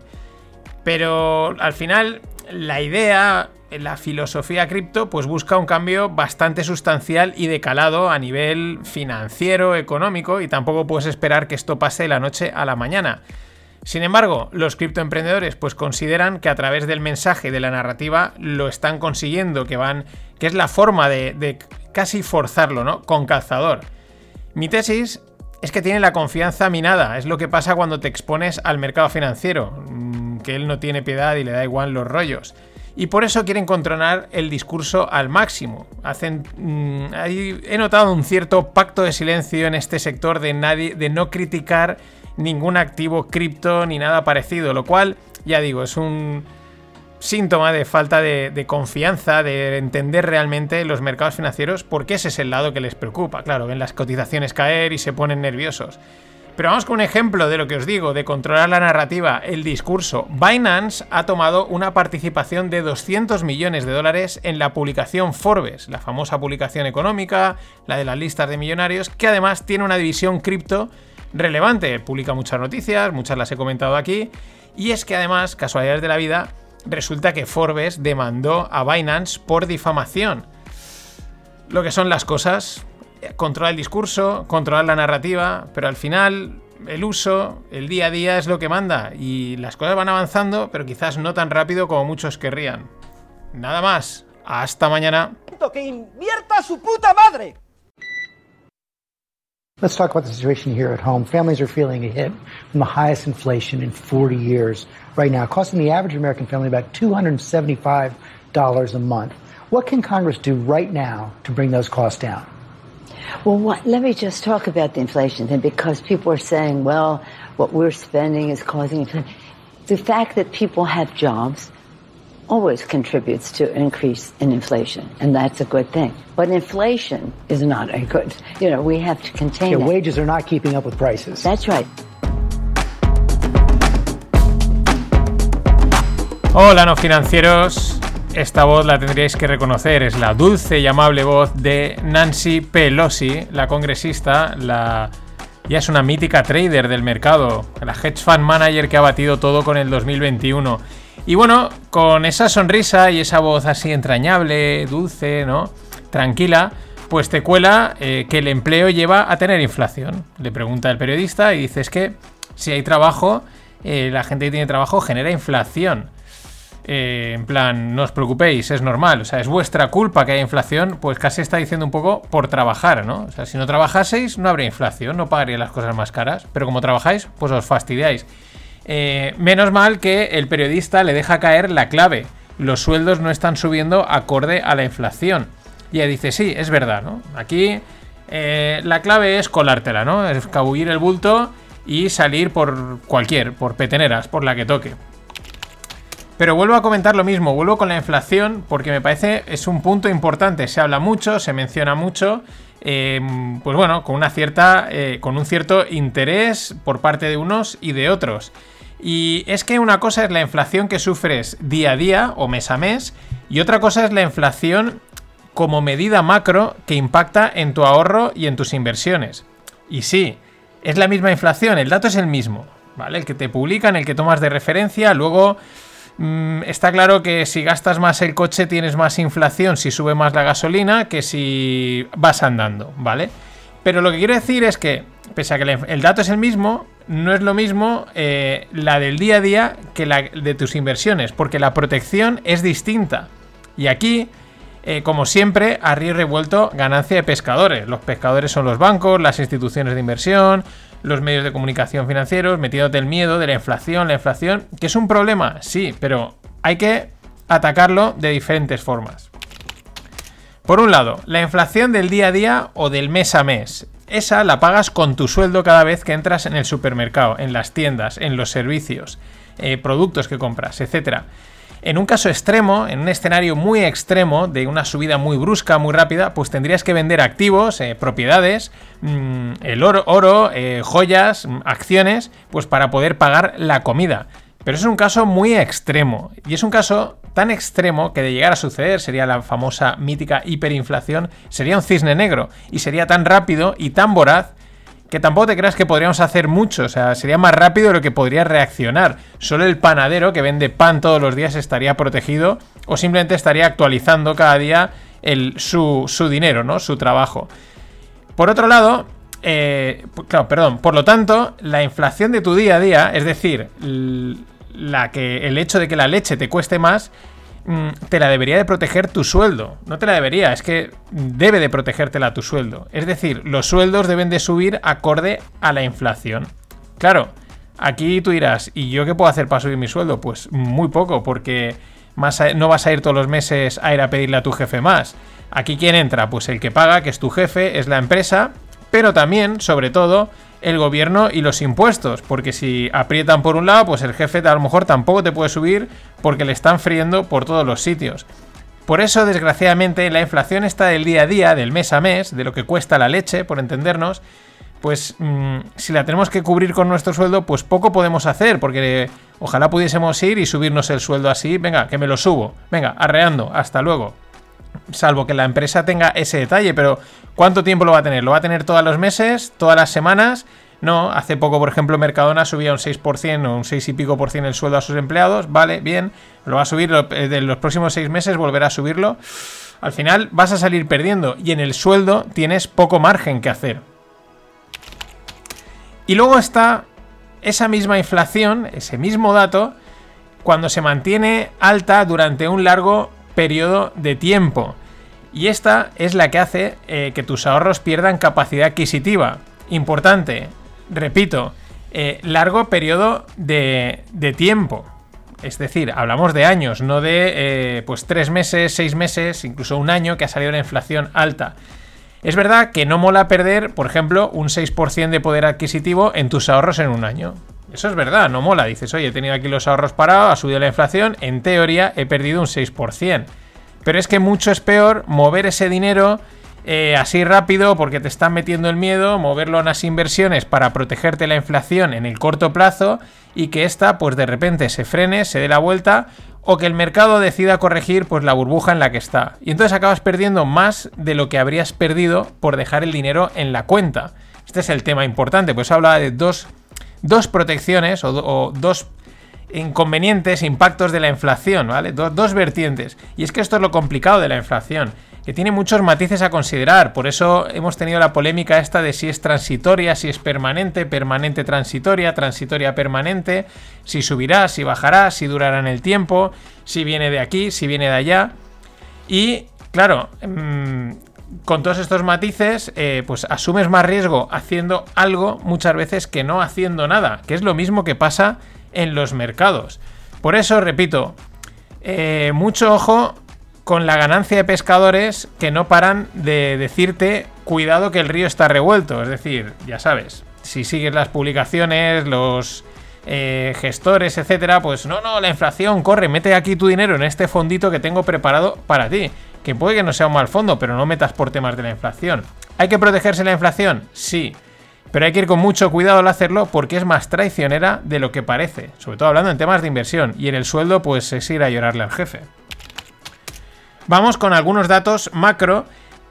Pero al final, la idea, la filosofía cripto, pues busca un cambio bastante sustancial y de calado a nivel financiero, económico, y tampoco puedes esperar que esto pase de la noche a la mañana. Sin embargo, los criptoemprendedores pues consideran que a través del mensaje de la narrativa lo están consiguiendo, que van, que es la forma de, de casi forzarlo, ¿no? Con calzador. Mi tesis es que tiene la confianza minada, es lo que pasa cuando te expones al mercado financiero, mm, que él no tiene piedad y le da igual los rollos. Y por eso quieren controlar el discurso al máximo. Hacen, mm, he notado un cierto pacto de silencio en este sector de, nadie, de no criticar ningún activo cripto ni nada parecido, lo cual, ya digo, es un síntoma de falta de, confianza, de entender realmente los mercados financieros, porque ese es el lado que les preocupa. Claro, ven las cotizaciones caer y se ponen nerviosos. Pero vamos con un ejemplo de lo que os digo, de controlar la narrativa, el discurso. Binance ha tomado una participación de 200 millones de dólares en la publicación Forbes, la famosa publicación económica, la de las listas de millonarios, que además tiene una división cripto relevante. Publica muchas noticias, muchas las he comentado aquí. Y es que además, casualidades de la vida, resulta que Forbes demandó a Binance por difamación. Lo que son las cosas, controlar el discurso, controlar la narrativa, pero al final el uso, el día a día es lo que manda y las cosas van avanzando, pero quizás no tan rápido como muchos querrían. Nada más, hasta mañana. ¡Que invierta su puta madre! Let's talk about the situation here at home. Families are feeling a hit from the highest inflation in 40 years right now, costing the average American family about $275 a month. What can Congress do right now to bring those costs down? Well, what, let me just talk about the inflation thing because people are saying, well, what we're spending is causing inflation. The fact that people have jobs always contributes to an increase in inflation, and that's a good thing. But inflation is not a good, you know, we have to contain yeah, it. wages are not keeping up with prices. That's right. Hola, no financieros. Esta voz la tendríais que reconocer, es la dulce y amable voz de Nancy Pelosi, la congresista, la ya es una mítica trader del mercado, la hedge fund manager que ha batido todo con el 2021. Y bueno, con esa sonrisa y esa voz así entrañable, dulce, ¿no? Tranquila, pues te cuela eh, que el empleo lleva a tener inflación. Le pregunta el periodista y dice es que si hay trabajo, eh, la gente que tiene trabajo genera inflación. Eh, en plan, no os preocupéis, es normal, o sea, es vuestra culpa que haya inflación, pues casi está diciendo un poco por trabajar, ¿no? O sea, si no trabajaseis, no habría inflación, no pagaría las cosas más caras, pero como trabajáis, pues os fastidiáis. Eh, menos mal que el periodista le deja caer la clave. Los sueldos no están subiendo acorde a la inflación. Y ella dice, sí, es verdad, ¿no? Aquí eh, la clave es colártela, ¿no? Es cabullir el bulto y salir por cualquier, por peteneras, por la que toque. Pero vuelvo a comentar lo mismo, vuelvo con la inflación porque me parece es un punto importante. Se habla mucho, se menciona mucho, eh, pues bueno, con una cierta, con un cierto interés por parte de unos y de otros. Y es que una cosa es la inflación que sufres día a día o mes a mes y otra cosa es la inflación como medida macro que impacta en tu ahorro y en tus inversiones. Y sí, es la misma inflación, el dato es el mismo, ¿vale? El que te publican, el que tomas de referencia, luego mm, está claro que si gastas más el coche tienes más inflación si sube más la gasolina que si vas andando, ¿vale? Pero lo que quiero decir es que, pese a que el dato es el mismo, no es lo mismo eh, la del día a día que la de tus inversiones, porque la protección es distinta. Y aquí, eh, como siempre, a río revuelto, ganancia de pescadores. Los pescadores son los bancos, las instituciones de inversión, los medios de comunicación financieros, metiéndote el miedo de la inflación, la inflación, que es un problema, sí, pero hay que atacarlo de diferentes formas. Por un lado, la inflación del día a día o del mes a mes. Esa la pagas con tu sueldo cada vez que entras en el supermercado, en las tiendas, en los servicios, eh, productos que compras, etc. En un caso extremo, en un escenario muy extremo, de una subida muy brusca, muy rápida, pues tendrías que vender activos, eh, propiedades, mmm, el oro, oro eh, joyas, mm, acciones, pues para poder pagar la comida. Pero es un caso muy extremo. Y es un caso tan extremo que de llegar a suceder sería la famosa mítica hiperinflación, sería un cisne negro. Y sería tan rápido y tan voraz que tampoco te creas que podríamos hacer mucho, o sea, sería más rápido de lo que podría reaccionar. Solo el panadero que vende pan todos los días estaría protegido o simplemente estaría actualizando cada día el, su, su dinero, ¿no? Su trabajo. Por otro lado, eh, claro, perdón, por lo tanto, la inflación de tu día a día, es decir, la que, el hecho de que la leche te cueste más, mm, te la debería de proteger tu sueldo. No te la debería, es que debe de protegértela tu sueldo. Es decir, los sueldos deben de subir acorde a la inflación. Claro, aquí tú dirás, ¿y yo qué puedo hacer para subir mi sueldo? Pues muy poco, porque no vas a ir todos los meses a ir a pedirle a tu jefe más. Aquí quién entra? Pues el que paga, que es tu jefe, es la empresa, pero también, sobre todo, el gobierno y los impuestos, porque si aprietan por un lado, pues el jefe a lo mejor tampoco te puede subir porque le están friendo por todos los sitios. Por eso, desgraciadamente, la inflación está del día a día, del mes a mes, de lo que cuesta la leche, por entendernos, pues mm, si la tenemos que cubrir con nuestro sueldo, pues poco podemos hacer, porque ojalá pudiésemos ir y subirnos el sueldo así, venga, que me lo subo, venga, arreando, hasta luego. Salvo que la empresa tenga ese detalle, pero ¿cuánto tiempo lo va a tener? ¿Lo va a tener todos los meses, todas las semanas? No, hace poco, por ejemplo, Mercadona subía un 6% o un 6 y pico por cien el sueldo a sus empleados, vale, bien, lo va a subir, en eh, los próximos seis meses volverá a subirlo. Al final vas a salir perdiendo y en el sueldo tienes poco margen que hacer. Y luego está esa misma inflación, ese mismo dato, cuando se mantiene alta durante un largo periodo de tiempo. Y esta es la que hace eh, que tus ahorros pierdan capacidad adquisitiva. Importante, repito, eh, largo periodo de, tiempo. Es decir, hablamos de años, no de eh, pues tres meses, seis meses, incluso un año que ha salido la inflación alta. Es verdad que no mola perder, por ejemplo, un 6% de poder adquisitivo en tus ahorros en un año. Eso es verdad, no mola. Dices, oye, he tenido aquí los ahorros parados, ha subido la inflación, en teoría he perdido un 6%. Pero es que mucho es peor mover ese dinero eh, así rápido porque te están metiendo el miedo, moverlo en las inversiones para protegerte la inflación en el corto plazo y que esta pues de repente se frene, se dé la vuelta o que el mercado decida corregir pues la burbuja en la que está. Y entonces acabas perdiendo más de lo que habrías perdido por dejar el dinero en la cuenta. Este es el tema importante, pues habla de dos, dos protecciones o, dos inconvenientes, impactos de la inflación, ¿vale? dos vertientes. Y es que esto es lo complicado de la inflación que tiene muchos matices a considerar. Por eso hemos tenido la polémica esta de si es transitoria, si es permanente, permanente transitoria, transitoria permanente, si subirá, si bajará, si durará en el tiempo, si viene de aquí, si viene de allá. Y claro, mm, con todos estos matices, eh, pues asumes más riesgo haciendo algo muchas veces que no haciendo nada, que es lo mismo que pasa en los mercados. Por eso, repito, eh, mucho ojo con la ganancia de pescadores que no paran de decirte cuidado que el río está revuelto. Es decir, ya sabes, si sigues las publicaciones, los eh, gestores, etcétera, pues no, no, la inflación corre, mete aquí tu dinero en este fondito que tengo preparado para ti. Que puede que no sea un mal fondo, pero no metas por temas de la inflación. ¿Hay que protegerse la inflación? Sí. Pero hay que ir con mucho cuidado al hacerlo porque es más traicionera de lo que parece. Sobre todo hablando en temas de inversión. Y en el sueldo, pues es ir a llorarle al jefe. Vamos con algunos datos macro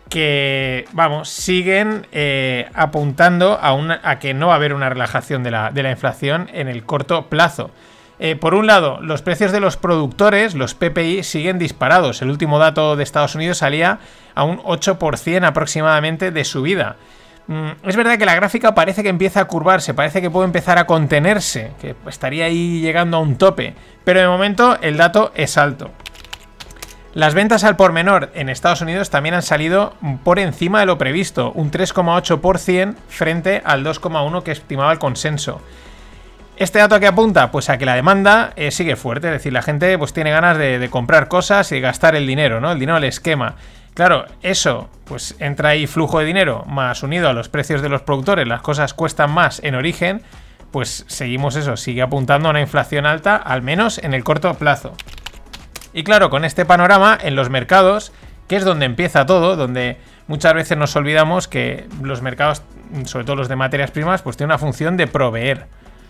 que, vamos, siguen eh, apuntando a, que no va a haber una relajación de la, inflación en el corto plazo. Eh, por un lado, los precios de los productores, los PPI, siguen disparados. El último dato de Estados Unidos salía a un 8% aproximadamente de subida. Mm, es verdad que la gráfica parece que empieza a curvarse, parece que puede empezar a contenerse, que estaría ahí llegando a un tope, pero de momento el dato es alto. Las ventas al por menor en Estados Unidos también han salido por encima de lo previsto, un 3,8% frente al 2,1% que estimaba el consenso. ¿Este dato que apunta? Pues a que la demanda eh, sigue fuerte, es decir, la gente pues tiene ganas de, comprar cosas y gastar el dinero, ¿no? El dinero al esquema. Claro, eso, pues entra ahí flujo de dinero más unido a los precios de los productores, las cosas cuestan más en origen, pues seguimos eso, sigue apuntando a una inflación alta, al menos en el corto plazo. Y claro, con este panorama en los mercados, que es donde empieza todo, donde muchas veces nos olvidamos que los mercados, sobre todo los de materias primas, pues tienen una función de proveer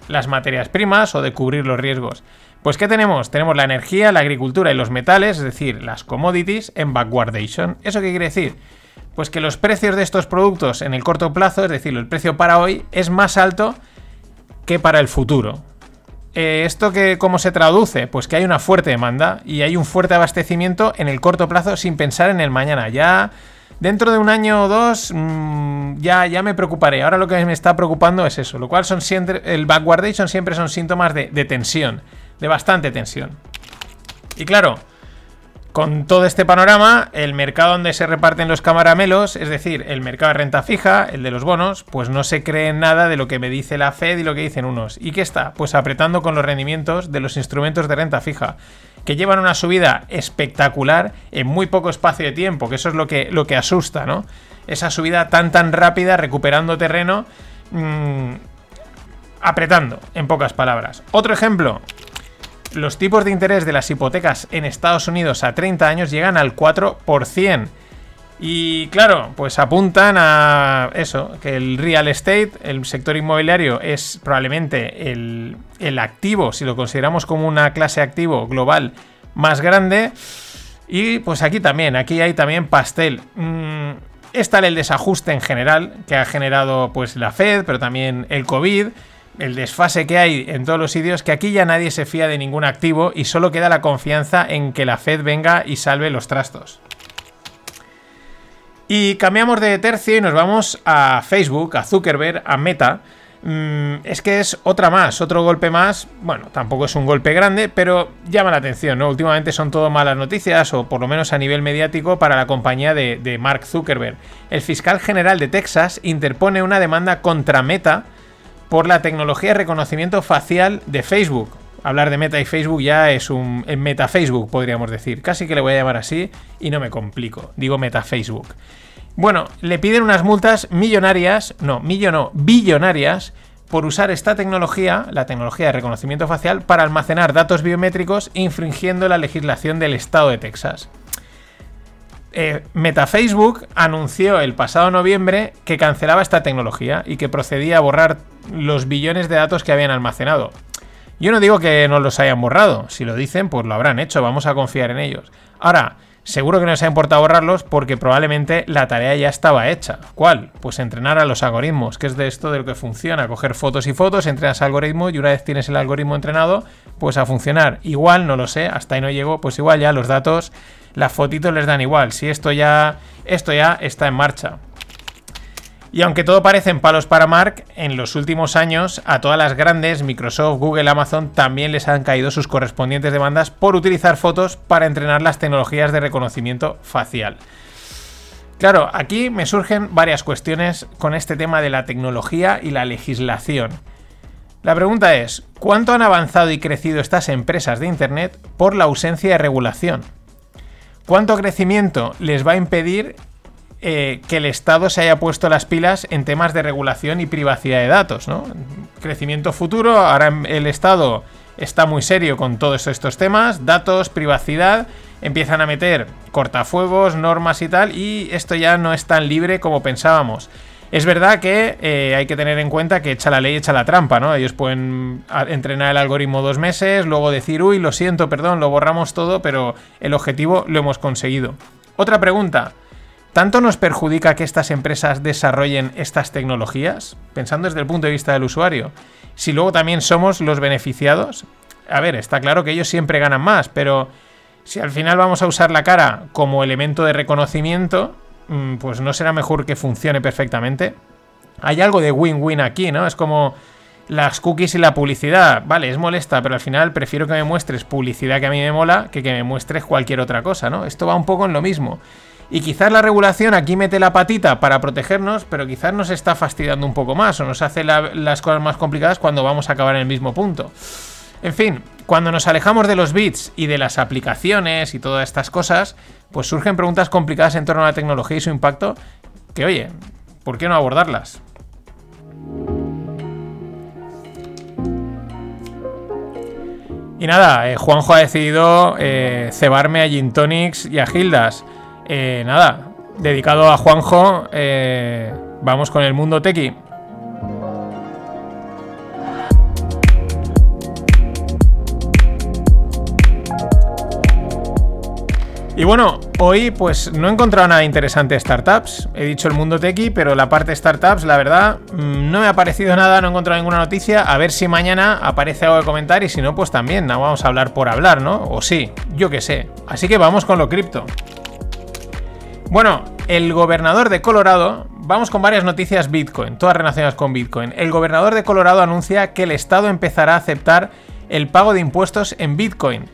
las materias primas o de cubrir los riesgos. Pues ¿qué tenemos? Tenemos la energía, la agricultura y los metales, es decir, las commodities en backwardation. ¿Eso qué quiere decir? Pues que los precios de estos productos en el corto plazo, es decir, el precio para hoy, es más alto que para el futuro. Eh, ¿Esto que, cómo se traduce? Pues que hay una fuerte demanda y hay un fuerte abastecimiento en el corto plazo sin pensar en el mañana. Ya dentro de un año o dos mmm, ya, ya me preocuparé. Ahora lo que me está preocupando es eso. Lo cual son siempre, el backwardation siempre son síntomas de, de tensión, de bastante tensión. Y claro, con todo este panorama, el mercado donde se reparten los camaramelos, es decir, el mercado de renta fija, el de los bonos, pues no se cree nada de lo que me dice la Fed y lo que dicen unos. ¿Y qué está? Pues apretando con los rendimientos de los instrumentos de renta fija, que llevan una subida espectacular en muy poco espacio de tiempo, que eso es lo que, lo que asusta, ¿no? Esa subida tan tan rápida, recuperando terreno, mmm, apretando, en pocas palabras. Otro ejemplo, los tipos de interés de las hipotecas en Estados Unidos a 30 años llegan al 4%. Y claro, pues apuntan a eso, que el real estate, el sector inmobiliario, es probablemente el, el activo, si lo consideramos como una clase activo global más grande. Y pues aquí también, aquí hay también pastel. Mm, es tal el desajuste en general que ha generado pues la Fed, pero también el COVID el desfase que hay en todos los sitios, que aquí ya nadie se fía de ningún activo y solo queda la confianza en que la Fed venga y salve los trastos. Y cambiamos de tercio y nos vamos a Facebook, a Zuckerberg, a Meta. Mm, es que es otra más, otro golpe más. Bueno, tampoco es un golpe grande, pero llama la atención, ¿no? Últimamente son todo malas noticias, o por lo menos a nivel mediático, para la compañía de, de Mark Zuckerberg. El fiscal general de Texas interpone una demanda contra Meta por la tecnología de reconocimiento facial de Facebook. Hablar de Meta y Facebook ya es un Meta Facebook, podríamos decir. Casi que le voy a llamar así y no me complico. Digo Meta Facebook. Bueno, le piden unas multas millonarias, no, millón no, billonarias, por usar esta tecnología, la tecnología de reconocimiento facial, para almacenar datos biométricos infringiendo la legislación del estado de Texas. Eh, Meta Facebook anunció el pasado noviembre que cancelaba esta tecnología y que procedía a borrar los billones de datos que habían almacenado. Yo no digo que no los hayan borrado, si lo dicen, pues lo habrán hecho, vamos a confiar en ellos. Ahora, seguro que no les ha importado borrarlos porque probablemente la tarea ya estaba hecha. ¿Cuál? Pues entrenar a los algoritmos, que es de esto de lo que funciona, coger fotos y fotos, entrenas algoritmo y una vez tienes el algoritmo entrenado, pues a funcionar. Igual, no lo sé, hasta ahí no llego, pues igual ya los datos, las fotitos les dan igual, si esto ya, esto ya está en marcha. Y aunque todo parecen palos para Mark, en los últimos años a todas las grandes, Microsoft, Google, Amazon, también les han caído sus correspondientes demandas por utilizar fotos para entrenar las tecnologías de reconocimiento facial. Claro, aquí me surgen varias cuestiones con este tema de la tecnología y la legislación. La pregunta es, ¿cuánto han avanzado y crecido estas empresas de Internet por la ausencia de regulación? ¿Cuánto crecimiento les va a impedir eh, que el Estado se haya puesto las pilas en temas de regulación y privacidad de datos, ¿no? Crecimiento futuro, ahora el Estado está muy serio con todos estos temas, datos, privacidad, empiezan a meter cortafuegos, normas y tal, y esto ya no es tan libre como pensábamos. Es verdad que eh, hay que tener en cuenta que echa la ley, echa la trampa, ¿no? Ellos pueden entrenar el algoritmo dos meses, luego decir, uy, lo siento, perdón, lo borramos todo, pero el objetivo lo hemos conseguido. Otra pregunta, ¿Tanto nos perjudica que estas empresas desarrollen estas tecnologías? Pensando desde el punto de vista del usuario. Si luego también somos los beneficiados. A ver, está claro que ellos siempre ganan más, pero si al final vamos a usar la cara como elemento de reconocimiento, mm, pues no será mejor que funcione perfectamente. Hay algo de win-win aquí, ¿no? Es como las cookies y la publicidad. Vale, es molesta, pero al final prefiero que me muestres publicidad que a mí me mola que que me muestres cualquier otra cosa, ¿no? Esto va un poco en lo mismo. Y quizás la regulación aquí mete la patita para protegernos, pero quizás nos está fastidiando un poco más o nos hace las cosas más complicadas cuando vamos a acabar en el mismo punto. En fin, cuando nos alejamos de los bits y de las aplicaciones y todas estas cosas, pues surgen preguntas complicadas en torno a la tecnología y su impacto que, oye, ¿por qué no abordarlas? Y nada, eh, Juanjo ha decidido eh, cebarme a Gin y a Gildas. Eh, nada, dedicado a Juanjo, eh, vamos con el mundo tequi. Y bueno, hoy pues no he encontrado nada interesante de startups. He dicho el mundo tequi, pero la parte de startups, la verdad, mm, no me ha parecido nada, no he encontrado ninguna noticia. A ver si mañana aparece algo de comentar y si no, pues también, no vamos a hablar por hablar, ¿no? O sí, yo qué sé. Así que vamos con lo cripto. Bueno, el gobernador de Colorado, vamos con varias noticias Bitcoin, todas relacionadas con Bitcoin. El gobernador de Colorado anuncia que el Estado empezará a aceptar el pago de impuestos en Bitcoin.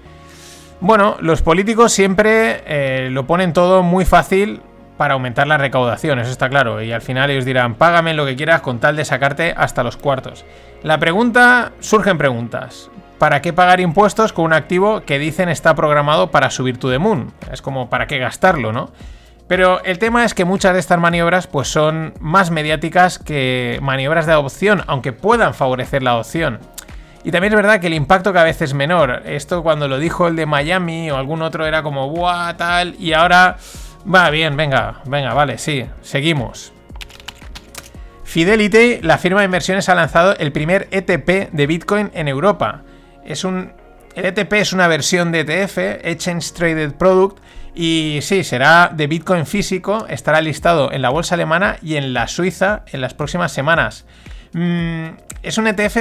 Bueno, los políticos siempre eh, lo ponen todo muy fácil para aumentar la recaudación, eso está claro. Y al final ellos dirán, págame lo que quieras con tal de sacarte hasta los cuartos. La pregunta, surgen preguntas. ¿Para qué pagar impuestos con un activo que dicen está programado para subir tu moon? Es como, ¿para qué gastarlo, no? Pero el tema es que muchas de estas maniobras pues son más mediáticas que maniobras de adopción, aunque puedan favorecer la adopción. Y también es verdad que el impacto cada vez es menor. Esto cuando lo dijo el de Miami o algún otro era como, ¡buah, tal! Y ahora, va bien, venga, venga, vale, sí, seguimos. Fidelity, la firma de inversiones, ha lanzado el primer ETP de Bitcoin en Europa. Es un, el ETP es una versión de ETF, Exchange Traded Product, y sí, será de Bitcoin físico, estará listado en la bolsa alemana y en la Suiza en las próximas semanas. Mm, es un ETF,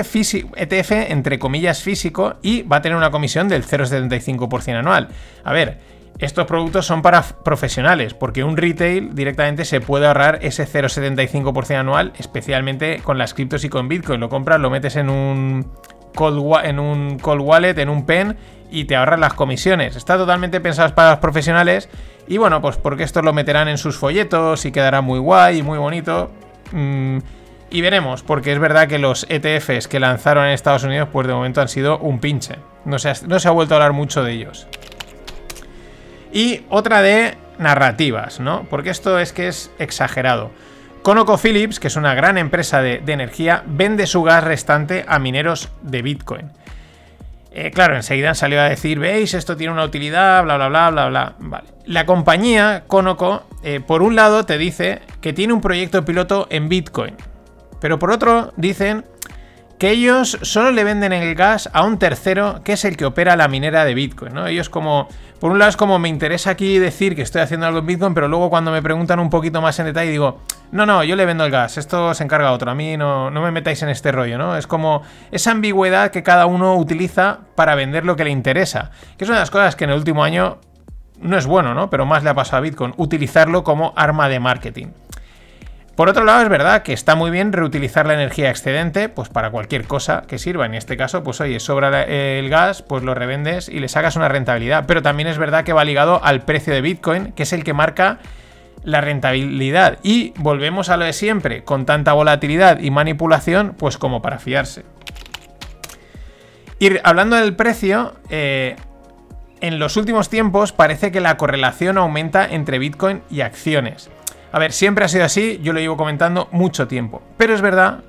ETF entre comillas físico y va a tener una comisión del 0,75% anual. A ver, estos productos son para profesionales, porque un retail directamente se puede ahorrar ese 0,75% anual, especialmente con las criptos y con Bitcoin. Lo compras, lo metes en un cold, en un cold wallet, en un pen y te ahorras las comisiones. Está totalmente pensado para los profesionales y bueno, pues porque estos lo meterán en sus folletos y quedará muy guay y muy bonito. Mm, y veremos, porque es verdad que los ETFs que lanzaron en Estados Unidos, pues de momento han sido un pinche. No se ha, no se ha vuelto a hablar mucho de ellos. Y otra de narrativas, ¿no? Porque esto es que es exagerado. ConocoPhillips, que es una gran empresa de, energía, vende su gas restante a mineros de Bitcoin. Eh, claro, enseguida salió a decir, veis, esto tiene una utilidad, bla, bla, bla, bla, bla. Vale. La compañía Conoco, eh, por un lado, te dice que tiene un proyecto piloto en Bitcoin. Pero por otro, dicen que ellos solo le venden el gas a un tercero que es el que opera la minera de Bitcoin, ¿no? Ellos como, por un lado es como me interesa aquí decir que estoy haciendo algo en Bitcoin, pero luego cuando me preguntan un poquito más en detalle digo, no, no, yo le vendo el gas, esto se encarga otro, a mí no, no me metáis en este rollo, ¿no? Es como esa ambigüedad que cada uno utiliza para vender lo que le interesa, que es una de las cosas que en el último año no es bueno, ¿no? Pero más le ha pasado a Bitcoin, utilizarlo como arma de marketing. Por otro lado, es verdad que está muy bien reutilizar la energía excedente, pues para cualquier cosa que sirva. En este caso, pues oye, sobra el gas, pues lo revendes y le sacas una rentabilidad. Pero también es verdad que va ligado al precio de Bitcoin, que es el que marca la rentabilidad. Y volvemos a lo de siempre, con tanta volatilidad y manipulación, pues como para fiarse. Y hablando del precio, eh, en los últimos tiempos parece que la correlación aumenta entre Bitcoin y acciones. A ver, siempre ha sido así, yo lo llevo comentando mucho tiempo. Pero es verdad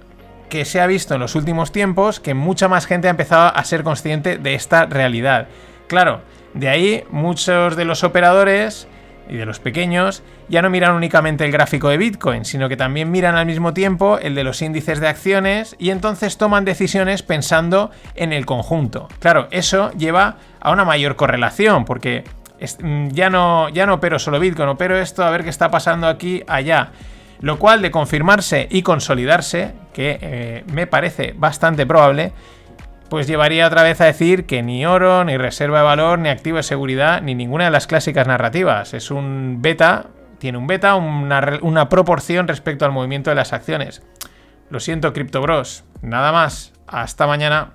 que se ha visto en los últimos tiempos que mucha más gente ha empezado a ser consciente de esta realidad. Claro, de ahí muchos de los operadores y de los pequeños ya no miran únicamente el gráfico de Bitcoin, sino que también miran al mismo tiempo el de los índices de acciones y entonces toman decisiones pensando en el conjunto. Claro, eso lleva a una mayor correlación, porque ya no, ya no opero solo Bitcoin, opero esto, a ver qué está pasando aquí, allá. Lo cual, de confirmarse y consolidarse, que eh, me parece bastante probable, pues llevaría otra vez a decir que ni oro, ni reserva de valor, ni activo de seguridad, ni ninguna de las clásicas narrativas. Es un beta, tiene un beta, una, una proporción respecto al movimiento de las acciones. Lo siento, CryptoBros. Nada más. Hasta mañana.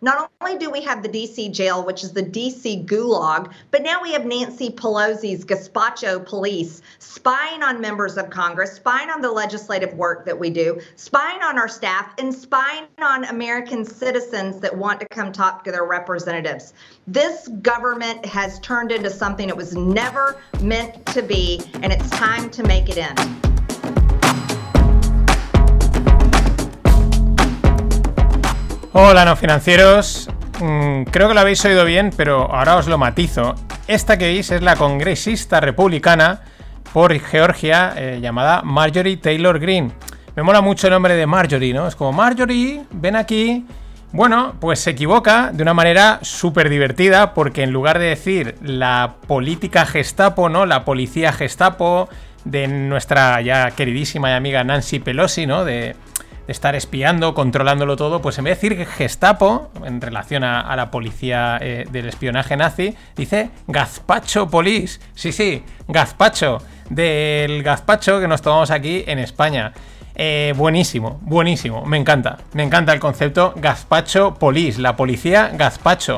Not only do we have the DC jail, which is the DC gulag, but now we have Nancy Pelosi's gazpacho police spying on members of Congress, spying on the legislative work that we do, spying on our staff, and spying on American citizens that want to come talk to their representatives. This government has turned into something it was never meant to be, and it's time to make it end. Hola no financieros, mm, creo que lo habéis oído bien, pero ahora os lo matizo. Esta que veis es la congresista republicana por Georgia eh, llamada Marjorie Taylor Greene. Me mola mucho el nombre de Marjorie, ¿no? Es como Marjorie, ven aquí. Bueno, pues se equivoca de una manera súper divertida porque en lugar de decir la política Gestapo, ¿no? La policía Gestapo de nuestra ya queridísima y amiga Nancy Pelosi, ¿no? De, estar espiando, controlándolo todo, pues en vez de decir Gestapo, en relación a, la policía eh, del espionaje nazi, dice Gazpacho Police. Sí, sí, Gazpacho, del gazpacho que nos tomamos aquí en España. Eh, buenísimo, buenísimo, me encanta. Me encanta el concepto gazpacho police, la policía gazpacho.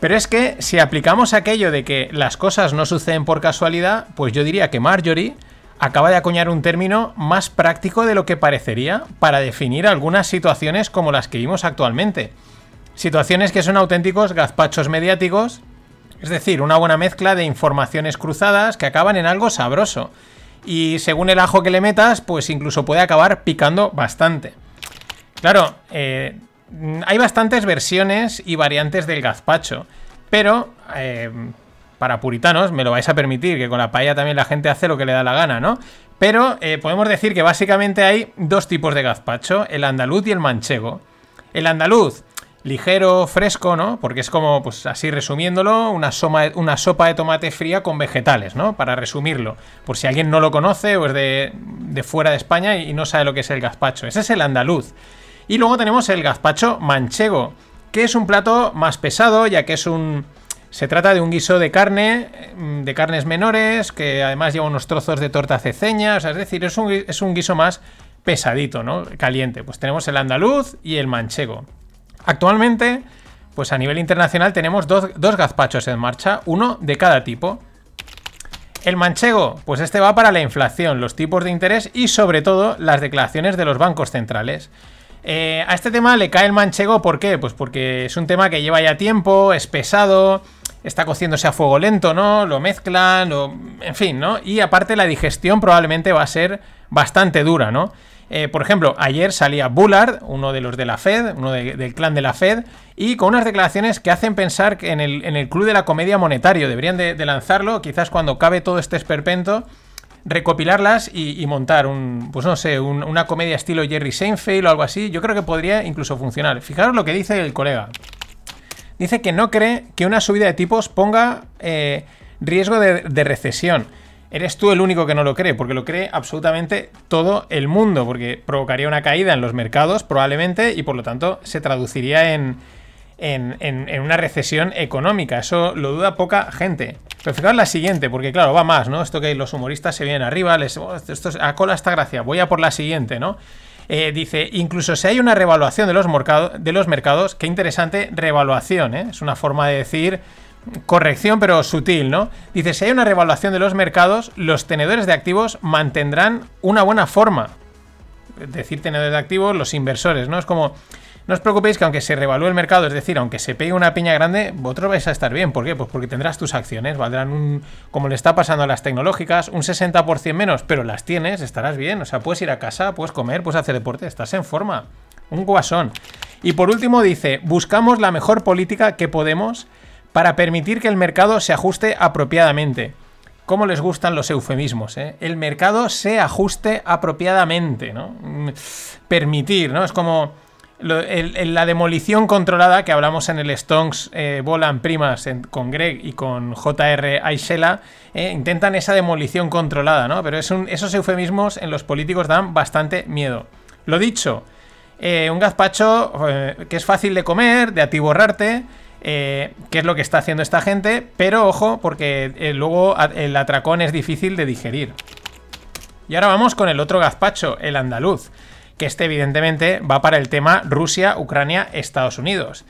Pero es que si aplicamos aquello de que las cosas no suceden por casualidad, pues yo diría que Marjorie acaba de acuñar un término más práctico de lo que parecería para definir algunas situaciones como las que vimos actualmente. Situaciones que son auténticos gazpachos mediáticos, es decir, una buena mezcla de informaciones cruzadas que acaban en algo sabroso y según el ajo que le metas, pues incluso puede acabar picando bastante. Claro, eh, hay bastantes versiones y variantes del gazpacho, pero eh, para puritanos me lo vais a permitir, que con la paella también la gente hace lo que le da la gana, ¿no? Pero eh, podemos decir que básicamente hay dos tipos de gazpacho, el andaluz y el manchego. El andaluz ligero, fresco, ¿no? Porque es como, pues así resumiéndolo, una, una sopa de tomate fría con vegetales, ¿no? Para resumirlo, por si alguien no lo conoce o es de, de fuera de España y no sabe lo que es el gazpacho. Ese es el andaluz. Y luego tenemos el gazpacho manchego, que es un plato más pesado, ya que es un... Se trata de un guiso de carne, mm, de carnes menores, que además lleva unos trozos de torta ceceña, o sea, es decir, es un, guiso más pesadito, ¿no? Caliente. Pues tenemos el andaluz y el manchego. Actualmente, pues a nivel internacional tenemos dos, gazpachos en marcha, uno de cada tipo. El manchego, pues este va para la inflación, los tipos de interés y sobre todo las declaraciones de los bancos centrales. Eh, a este tema le cae el manchego, ¿por qué? Pues porque es un tema que lleva ya tiempo, es pesado, está cociéndose a fuego lento, ¿no? Lo mezclan, lo... en fin, ¿no? Y aparte la digestión probablemente va a ser bastante dura, ¿no? Eh, por ejemplo, ayer salía Bullard, uno de los de la Fed, uno del clan de la Fed, y con unas declaraciones que hacen pensar que en el, Club de la Comedia Monetario deberían de, lanzarlo, quizás cuando cabe todo este esperpento, recopilarlas y, montar un, pues no sé, una comedia estilo Jerry Seinfeld o algo así. Yo creo que podría incluso funcionar. Fijaros lo que dice el colega. Dice que no cree que una subida de tipos ponga eh, riesgo de recesión eres tú el único que no lo cree, porque lo cree absolutamente todo el mundo, porque provocaría una caída en los mercados probablemente y por lo tanto se traduciría en, en, una recesión económica. Eso lo duda poca gente. Pero fijaos la siguiente, porque claro, va más, ¿no? Esto que los humoristas se vienen arriba, les, oh, esto es, a cola esta gracia, voy a por la siguiente, ¿no? Eh, dice, incluso si hay una revaluación de los, mercados, qué interesante revaluación, ¿eh? Es una forma de decir corrección, pero sutil, ¿no? Dice, si hay una revaluación de los mercados, los tenedores de activos mantendrán una buena forma. Decir, tenedores de activos, los inversores, ¿no? Es como, no os preocupéis que aunque se revalúe el mercado, es decir, aunque se pegue una piña grande, vosotros vais a estar bien. ¿Por qué? Pues porque tendrás tus acciones, valdrán un, como le está pasando a las tecnológicas, un 60% menos, pero las tienes, estarás bien. O sea, puedes ir a casa, puedes comer, puedes hacer deporte, estás en forma. Un guasón. Y por último dice, buscamos la mejor política que podemos para permitir que el mercado se ajuste apropiadamente. ¿Cómo les gustan los eufemismos? Eh? El mercado se ajuste apropiadamente, ¿no? Mm, permitir, ¿no? Es como la demolición controlada que hablamos en el Stonks eh, Volan Primas con Greg y con JR Aishela, eh, intentan esa demolición controlada, ¿no? Pero es esos eufemismos en los políticos dan bastante miedo. Lo dicho, un gazpacho que es fácil de comer, de atiborrarte, eh, qué es lo que está haciendo esta gente, pero ojo, porque eh, luego el atracón es difícil de digerir. Y ahora vamos con el otro gazpacho, el andaluz, que este evidentemente va para el tema Rusia, Ucrania, Estados Unidos.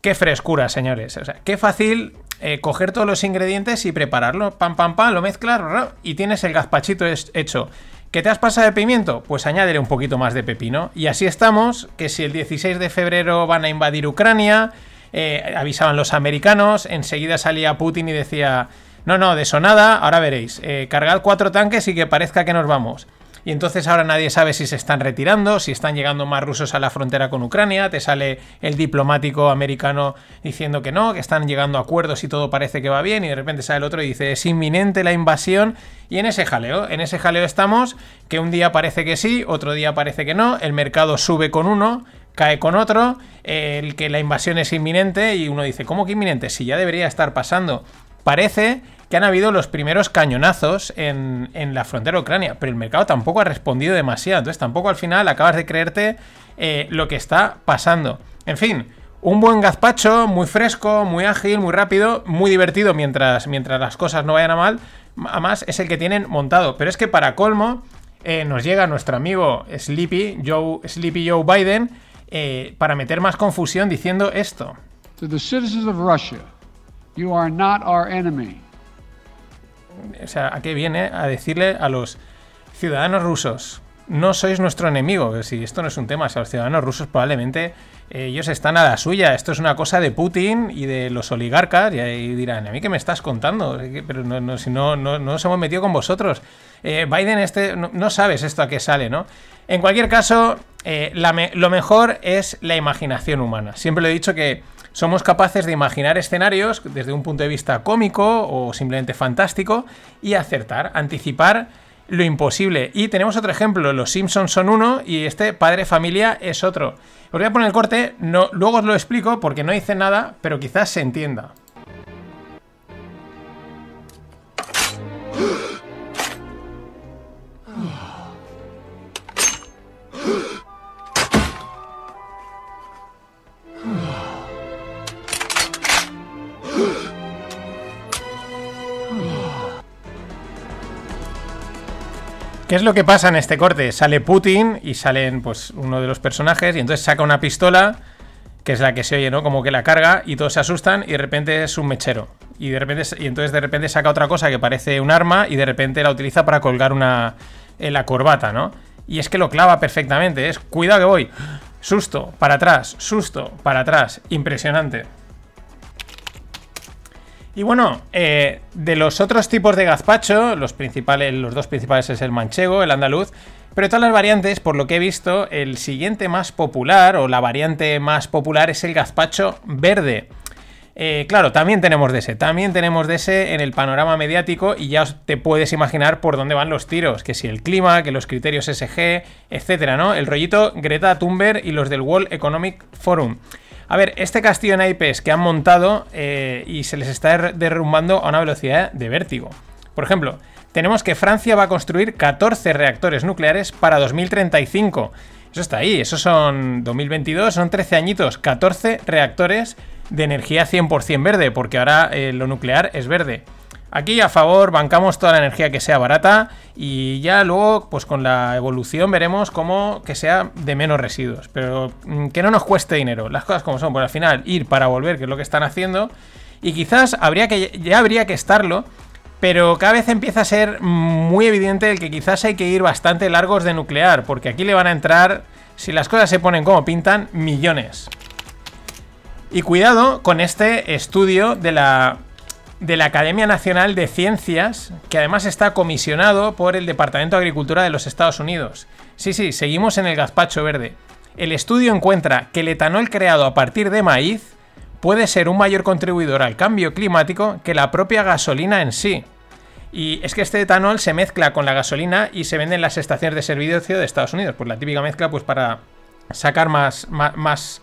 Qué frescura, señores. O sea, qué fácil eh, coger todos los ingredientes y prepararlo. Pam, pam, pam, lo mezclas y tienes el gazpachito hecho. ¿Qué te has pasado de pimiento? Pues añádele un poquito más de pepino. Y así estamos, que si el 16 de febrero van a invadir Ucrania, eh, avisaban los americanos, enseguida salía Putin y decía, no, no, de sonada, ahora veréis, eh, cargad cuatro tanques y que parezca que nos vamos. Y entonces ahora nadie sabe si se están retirando, si están llegando más rusos a la frontera con Ucrania, te sale el diplomático americano diciendo que no, que están llegando a acuerdos y todo parece que va bien y de repente sale el otro y dice es inminente la invasión y en ese jaleo, en ese jaleo estamos, que un día parece que sí, otro día parece que no, el mercado sube con uno, cae con otro, el que la invasión es inminente y uno dice, ¿cómo que inminente? Si ya debería estar pasando. Parece que han habido los primeros cañonazos en, la frontera de Ucrania, pero el mercado tampoco ha respondido demasiado, entonces tampoco al final acabas de creerte eh, lo que está pasando. En fin, un buen gazpacho, muy fresco, muy ágil, muy rápido, muy divertido mientras, mientras las cosas no vayan a mal, a más es el que tienen montado, pero es que para colmo eh, nos llega nuestro amigo Sleepy Joe, Sleepy Joe Biden eh, para meter más confusión diciendo esto. To the citizens of Russia, you are not our enemy o sea, ¿a qué viene? A decirle a los ciudadanos rusos, no sois nuestro enemigo, si esto no es un tema, o sea, los ciudadanos rusos probablemente eh, ellos están a la suya, esto es una cosa de Putin y de los oligarcas, y ahí dirán, ¿a mí qué me estás contando? Pero no, si no, no, nos hemos metido con vosotros. Eh, Biden este, no, sabes esto a qué sale, ¿no? En cualquier caso, eh, lo mejor es la imaginación humana. Siempre lo he dicho que somos capaces de imaginar escenarios desde un punto de vista cómico o simplemente fantástico y acertar, anticipar lo imposible. Y tenemos otro ejemplo, los Simpsons son uno y este padre familia es otro. Os voy a poner el corte, no, luego os lo explico porque no hice nada, pero quizás se entienda. ¿Qué es lo que pasa en este corte? Sale Putin y salen pues uno de los personajes y entonces saca una pistola que es la que se oye, ¿no? Como que la carga y todos se asustan y de repente es un mechero. Y de repente y entonces de repente saca otra cosa que parece un arma y de repente la utiliza para colgar una en la corbata, ¿no? Y es que lo clava perfectamente, es cuidado que voy. Susto, para atrás, susto, para atrás, impresionante. Y bueno, eh, de los otros tipos de gazpacho, los principales, los dos principales es el manchego, el andaluz, pero de todas las variantes, por lo que he visto, el siguiente más popular o la variante más popular es el gazpacho verde. Eh, claro, también tenemos de ese, también tenemos de ese en el panorama mediático y ya te puedes imaginar por dónde van los tiros, que si el clima, que los criterios SG, etcétera, ¿no? El rollito Greta Thunberg y los del World Economic Forum. A ver, este castillo en naipes que han montado eh, y se les está derrumbando a una velocidad de vértigo. Por ejemplo, tenemos que Francia va a construir 14 reactores nucleares para 2035. Eso está ahí, eso son 2022, son 13 añitos, 14 reactores de energía 100% verde, porque ahora eh, lo nuclear es verde. Aquí a favor bancamos toda la energía que sea barata y ya luego pues con la evolución veremos cómo que sea de menos residuos, pero mm, que no nos cueste dinero, las cosas como son, pues al final ir para volver, que es lo que están haciendo. Y quizás habría que ya habría que estarlo, pero cada vez empieza a ser muy evidente el que quizás hay que ir bastante largos de nuclear, porque aquí le van a entrar si las cosas se ponen como pintan millones. Y cuidado con este estudio de la de la Academia Nacional de Ciencias, que además está comisionado por el Departamento de Agricultura de los Estados Unidos. Sí, sí, seguimos en el gazpacho verde. El estudio encuentra que el etanol creado a partir de maíz puede ser un mayor contribuidor al cambio climático que la propia gasolina en sí. Y es que este etanol se mezcla con la gasolina y se vende en las estaciones de servicio de Estados Unidos. Pues la típica mezcla pues para sacar más, más,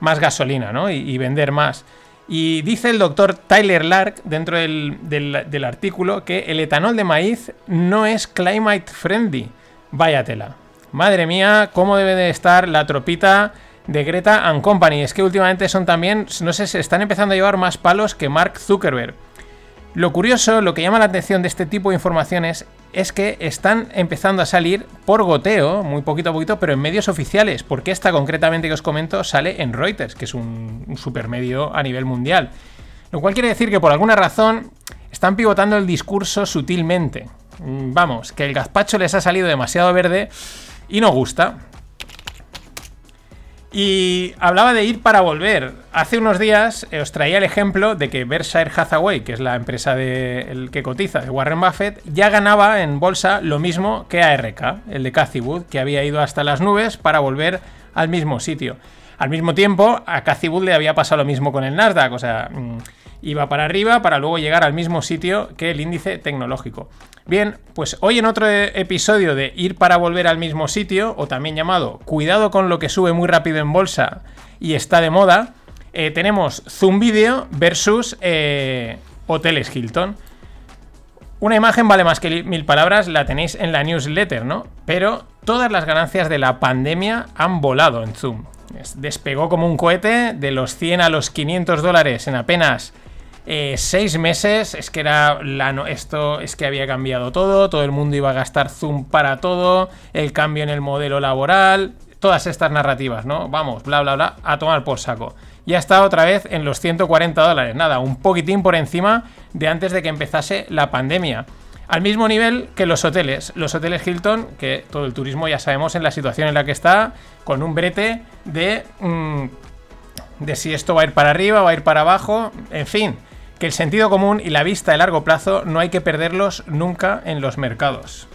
más, gasolina, ¿no? y vender más. Y dice el doctor Tyler Lark dentro del, artículo que el etanol de maíz no es climate friendly. Váyatela. Madre mía, cómo debe de estar la tropita de Greta and Company. Es que últimamente son también, no sé, se están empezando a llevar más palos que Mark Zuckerberg. Lo curioso, lo que llama la atención de este tipo de informaciones es que están empezando a salir por goteo, muy poquito a poquito, pero en medios oficiales, porque esta concretamente que os comento sale en Reuters, que es un, supermedio a nivel mundial. Lo cual quiere decir que por alguna razón están pivotando el discurso sutilmente. Mm, vamos, que el gazpacho les ha salido demasiado verde y no gusta. Y hablaba de ir para volver. Hace unos días eh, os traía el ejemplo de que Berkshire Hathaway, que es la empresa de, el que cotiza de Warren Buffett, ya ganaba en bolsa lo mismo que ARK, el de Cathy Wood, que había ido hasta las nubes para volver al mismo sitio. Al mismo tiempo, a Cathy Wood le había pasado lo mismo con el Nasdaq, o sea, mm, iba para arriba para luego llegar al mismo sitio que el índice tecnológico. Bien, pues hoy en otro episodio de Ir para volver al mismo sitio, o también llamado Cuidado con lo que sube muy rápido en bolsa y está de moda, eh, tenemos Zoom Video versus eh, Hoteles Hilton. Una imagen vale más que mil palabras, la tenéis en la newsletter, ¿no? Pero todas las ganancias de la pandemia han volado en Zoom. Despegó como un cohete de los 100 a los 500 dólares en apenas eh, seis meses, es que era la esto es que había cambiado todo, todo el mundo iba a gastar Zoom para todo, el cambio en el modelo laboral, todas estas narrativas, ¿no? Vamos, bla, bla, bla, a tomar por saco. Ya está otra vez en los 140 dólares, nada, un poquitín por encima de antes de que empezase la pandemia. Al mismo nivel que los hoteles. Los hoteles Hilton, que todo el turismo ya sabemos en la situación en la que está, con un brete de, mm, de si esto va a ir para arriba, va a ir para abajo, en fin que el sentido común y la vista de largo plazo no hay que perderlos nunca en los mercados.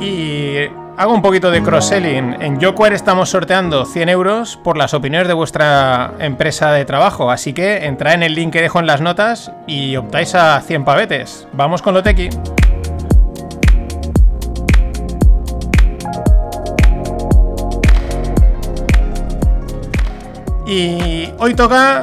Y hago un poquito de cross-selling. En Jokware estamos sorteando 100 euros por las opiniones de vuestra empresa de trabajo. Así que entrad en el link que dejo en las notas y optáis a 100 pavetes. Vamos con lo tequi. Y hoy toca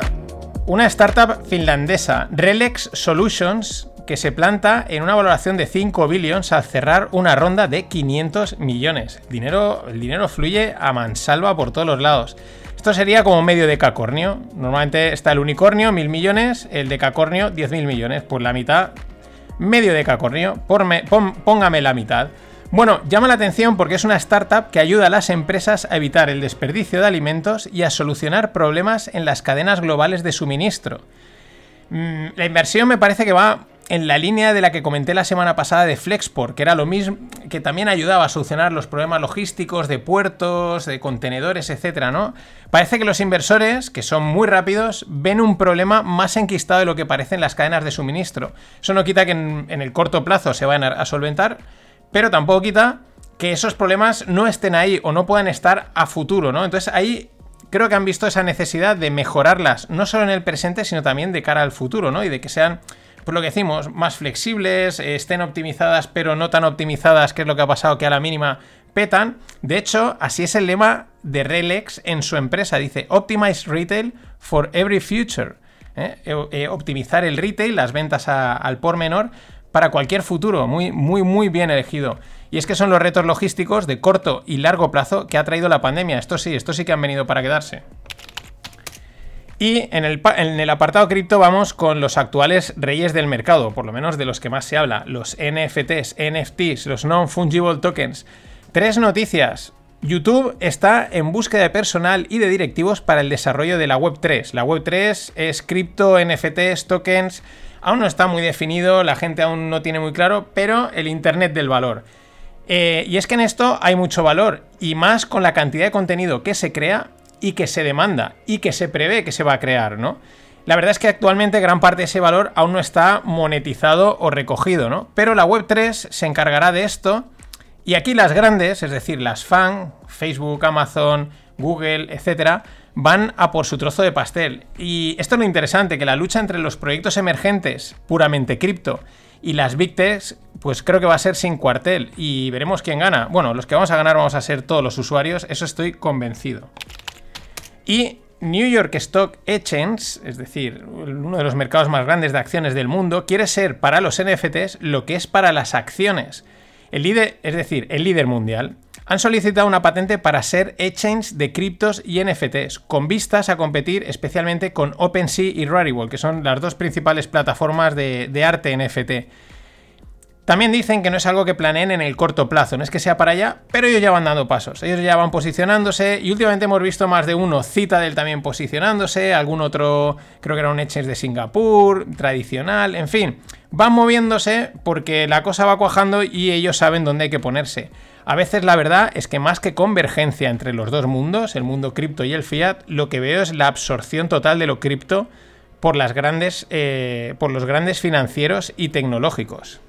una startup finlandesa, Relex Solutions, que se planta en una valoración de 5 billions al cerrar una ronda de 500 millones. El dinero, el dinero fluye a mansalva por todos los lados. Esto sería como medio de cacornio. Normalmente está el unicornio, mil millones, el de cacornio, 10.000 millones. Pues la mitad, medio de cacornio, póngame la mitad. Bueno, llama la atención porque es una startup que ayuda a las empresas a evitar el desperdicio de alimentos y a solucionar problemas en las cadenas globales de suministro. Mm, la inversión me parece que va en la línea de la que comenté la semana pasada de Flexport, que era lo mismo, que también ayudaba a solucionar los problemas logísticos de puertos, de contenedores, etcétera, ¿no? Parece que los inversores, que son muy rápidos, ven un problema más enquistado de lo que parecen las cadenas de suministro. Eso no quita que en, en el corto plazo se vayan a solventar, pero tampoco quita que esos problemas no estén ahí o no puedan estar a futuro, ¿no? Entonces ahí creo que han visto esa necesidad de mejorarlas, no solo en el presente, sino también de cara al futuro, ¿no? Y de que sean, por lo que decimos, más flexibles, eh, estén optimizadas, pero no tan optimizadas, que es lo que ha pasado que a la mínima petan. De hecho, así es el lema de Relex en su empresa. Dice, Optimize Retail for Every Future. ¿eh? Eh, optimizar el retail, las ventas al por menor, para cualquier futuro, muy, muy, muy bien elegido. Y es que son los retos logísticos de corto y largo plazo que ha traído la pandemia. Esto sí, esto sí que han venido para quedarse. Y en el, en el apartado cripto vamos con los actuales reyes del mercado, por lo menos de los que más se habla, los NFTs, NFTs, los Non-Fungible Tokens. Tres noticias. YouTube está en búsqueda de personal y de directivos para el desarrollo de la Web3. La Web3 es cripto, NFTs, tokens Aún no está muy definido, la gente aún no tiene muy claro, pero el Internet del valor. Eh, y es que en esto hay mucho valor, y más con la cantidad de contenido que se crea y que se demanda, y que se prevé que se va a crear, ¿no? La verdad es que actualmente gran parte de ese valor aún no está monetizado o recogido, ¿no? Pero la Web3 se encargará de esto, y aquí las grandes, es decir, las FAN, Facebook, Amazon, Google, etcétera, van a por su trozo de pastel. Y esto es lo interesante, que la lucha entre los proyectos emergentes, puramente cripto, y las Big pues creo que va a ser sin cuartel. Y veremos quién gana. Bueno, los que vamos a ganar vamos a ser todos los usuarios, eso estoy convencido. Y New York Stock Exchange, es decir, uno de los mercados más grandes de acciones del mundo, quiere ser para los NFTs lo que es para las acciones. El líder, es decir, el líder mundial han solicitado una patente para ser exchange de criptos y NFTs, con vistas a competir especialmente con OpenSea y Rarible, que son las dos principales plataformas de, arte NFT. También dicen que no es algo que planeen en el corto plazo, no es que sea para allá, pero ellos ya van dando pasos, ellos ya van posicionándose y últimamente hemos visto más de uno, Citadel también posicionándose, algún otro, creo que era un Etches de Singapur, tradicional, en fin, van moviéndose porque la cosa va cuajando y ellos saben dónde hay que ponerse. A veces la verdad es que más que convergencia entre los dos mundos, el mundo cripto y el fiat, lo que veo es la absorción total de lo cripto por, las grandes, eh, por los grandes financieros y tecnológicos.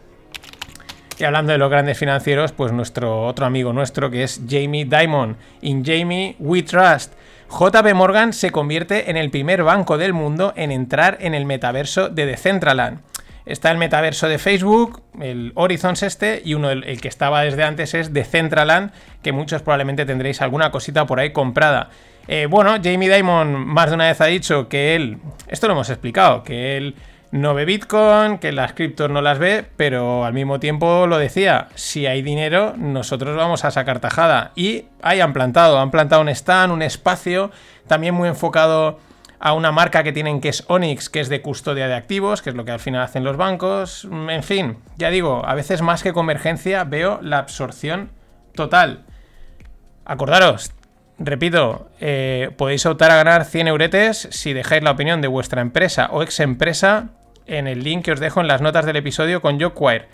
Y hablando de los grandes financieros, pues nuestro otro amigo nuestro que es Jamie Dimon. In Jamie We Trust. JP Morgan se convierte en el primer banco del mundo en entrar en el metaverso de Decentraland. Está el metaverso de Facebook, el Horizons este, y uno, el, que estaba desde antes es Decentraland, que muchos probablemente tendréis alguna cosita por ahí comprada. Eh, bueno, Jamie Dimon más de una vez ha dicho que él, esto lo hemos explicado, que él no ve Bitcoin, que las criptos no las ve, pero al mismo tiempo lo decía, si hay dinero, nosotros vamos a sacar tajada. Y ahí han plantado, han plantado un stand, un espacio, también muy enfocado a una marca que tienen que es Onyx, que es de custodia de activos, que es lo que al final hacen los bancos. En fin, ya digo, a veces más que convergencia veo la absorción total. Acordaros, repito, eh, podéis optar a ganar 100 euretes si dejáis la opinión de vuestra empresa o ex empresa en el link que os dejo en las notas del episodio con Jockwire.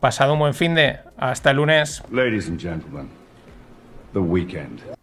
Pasado un buen fin de. Hasta el lunes. Ladies and gentlemen, the weekend.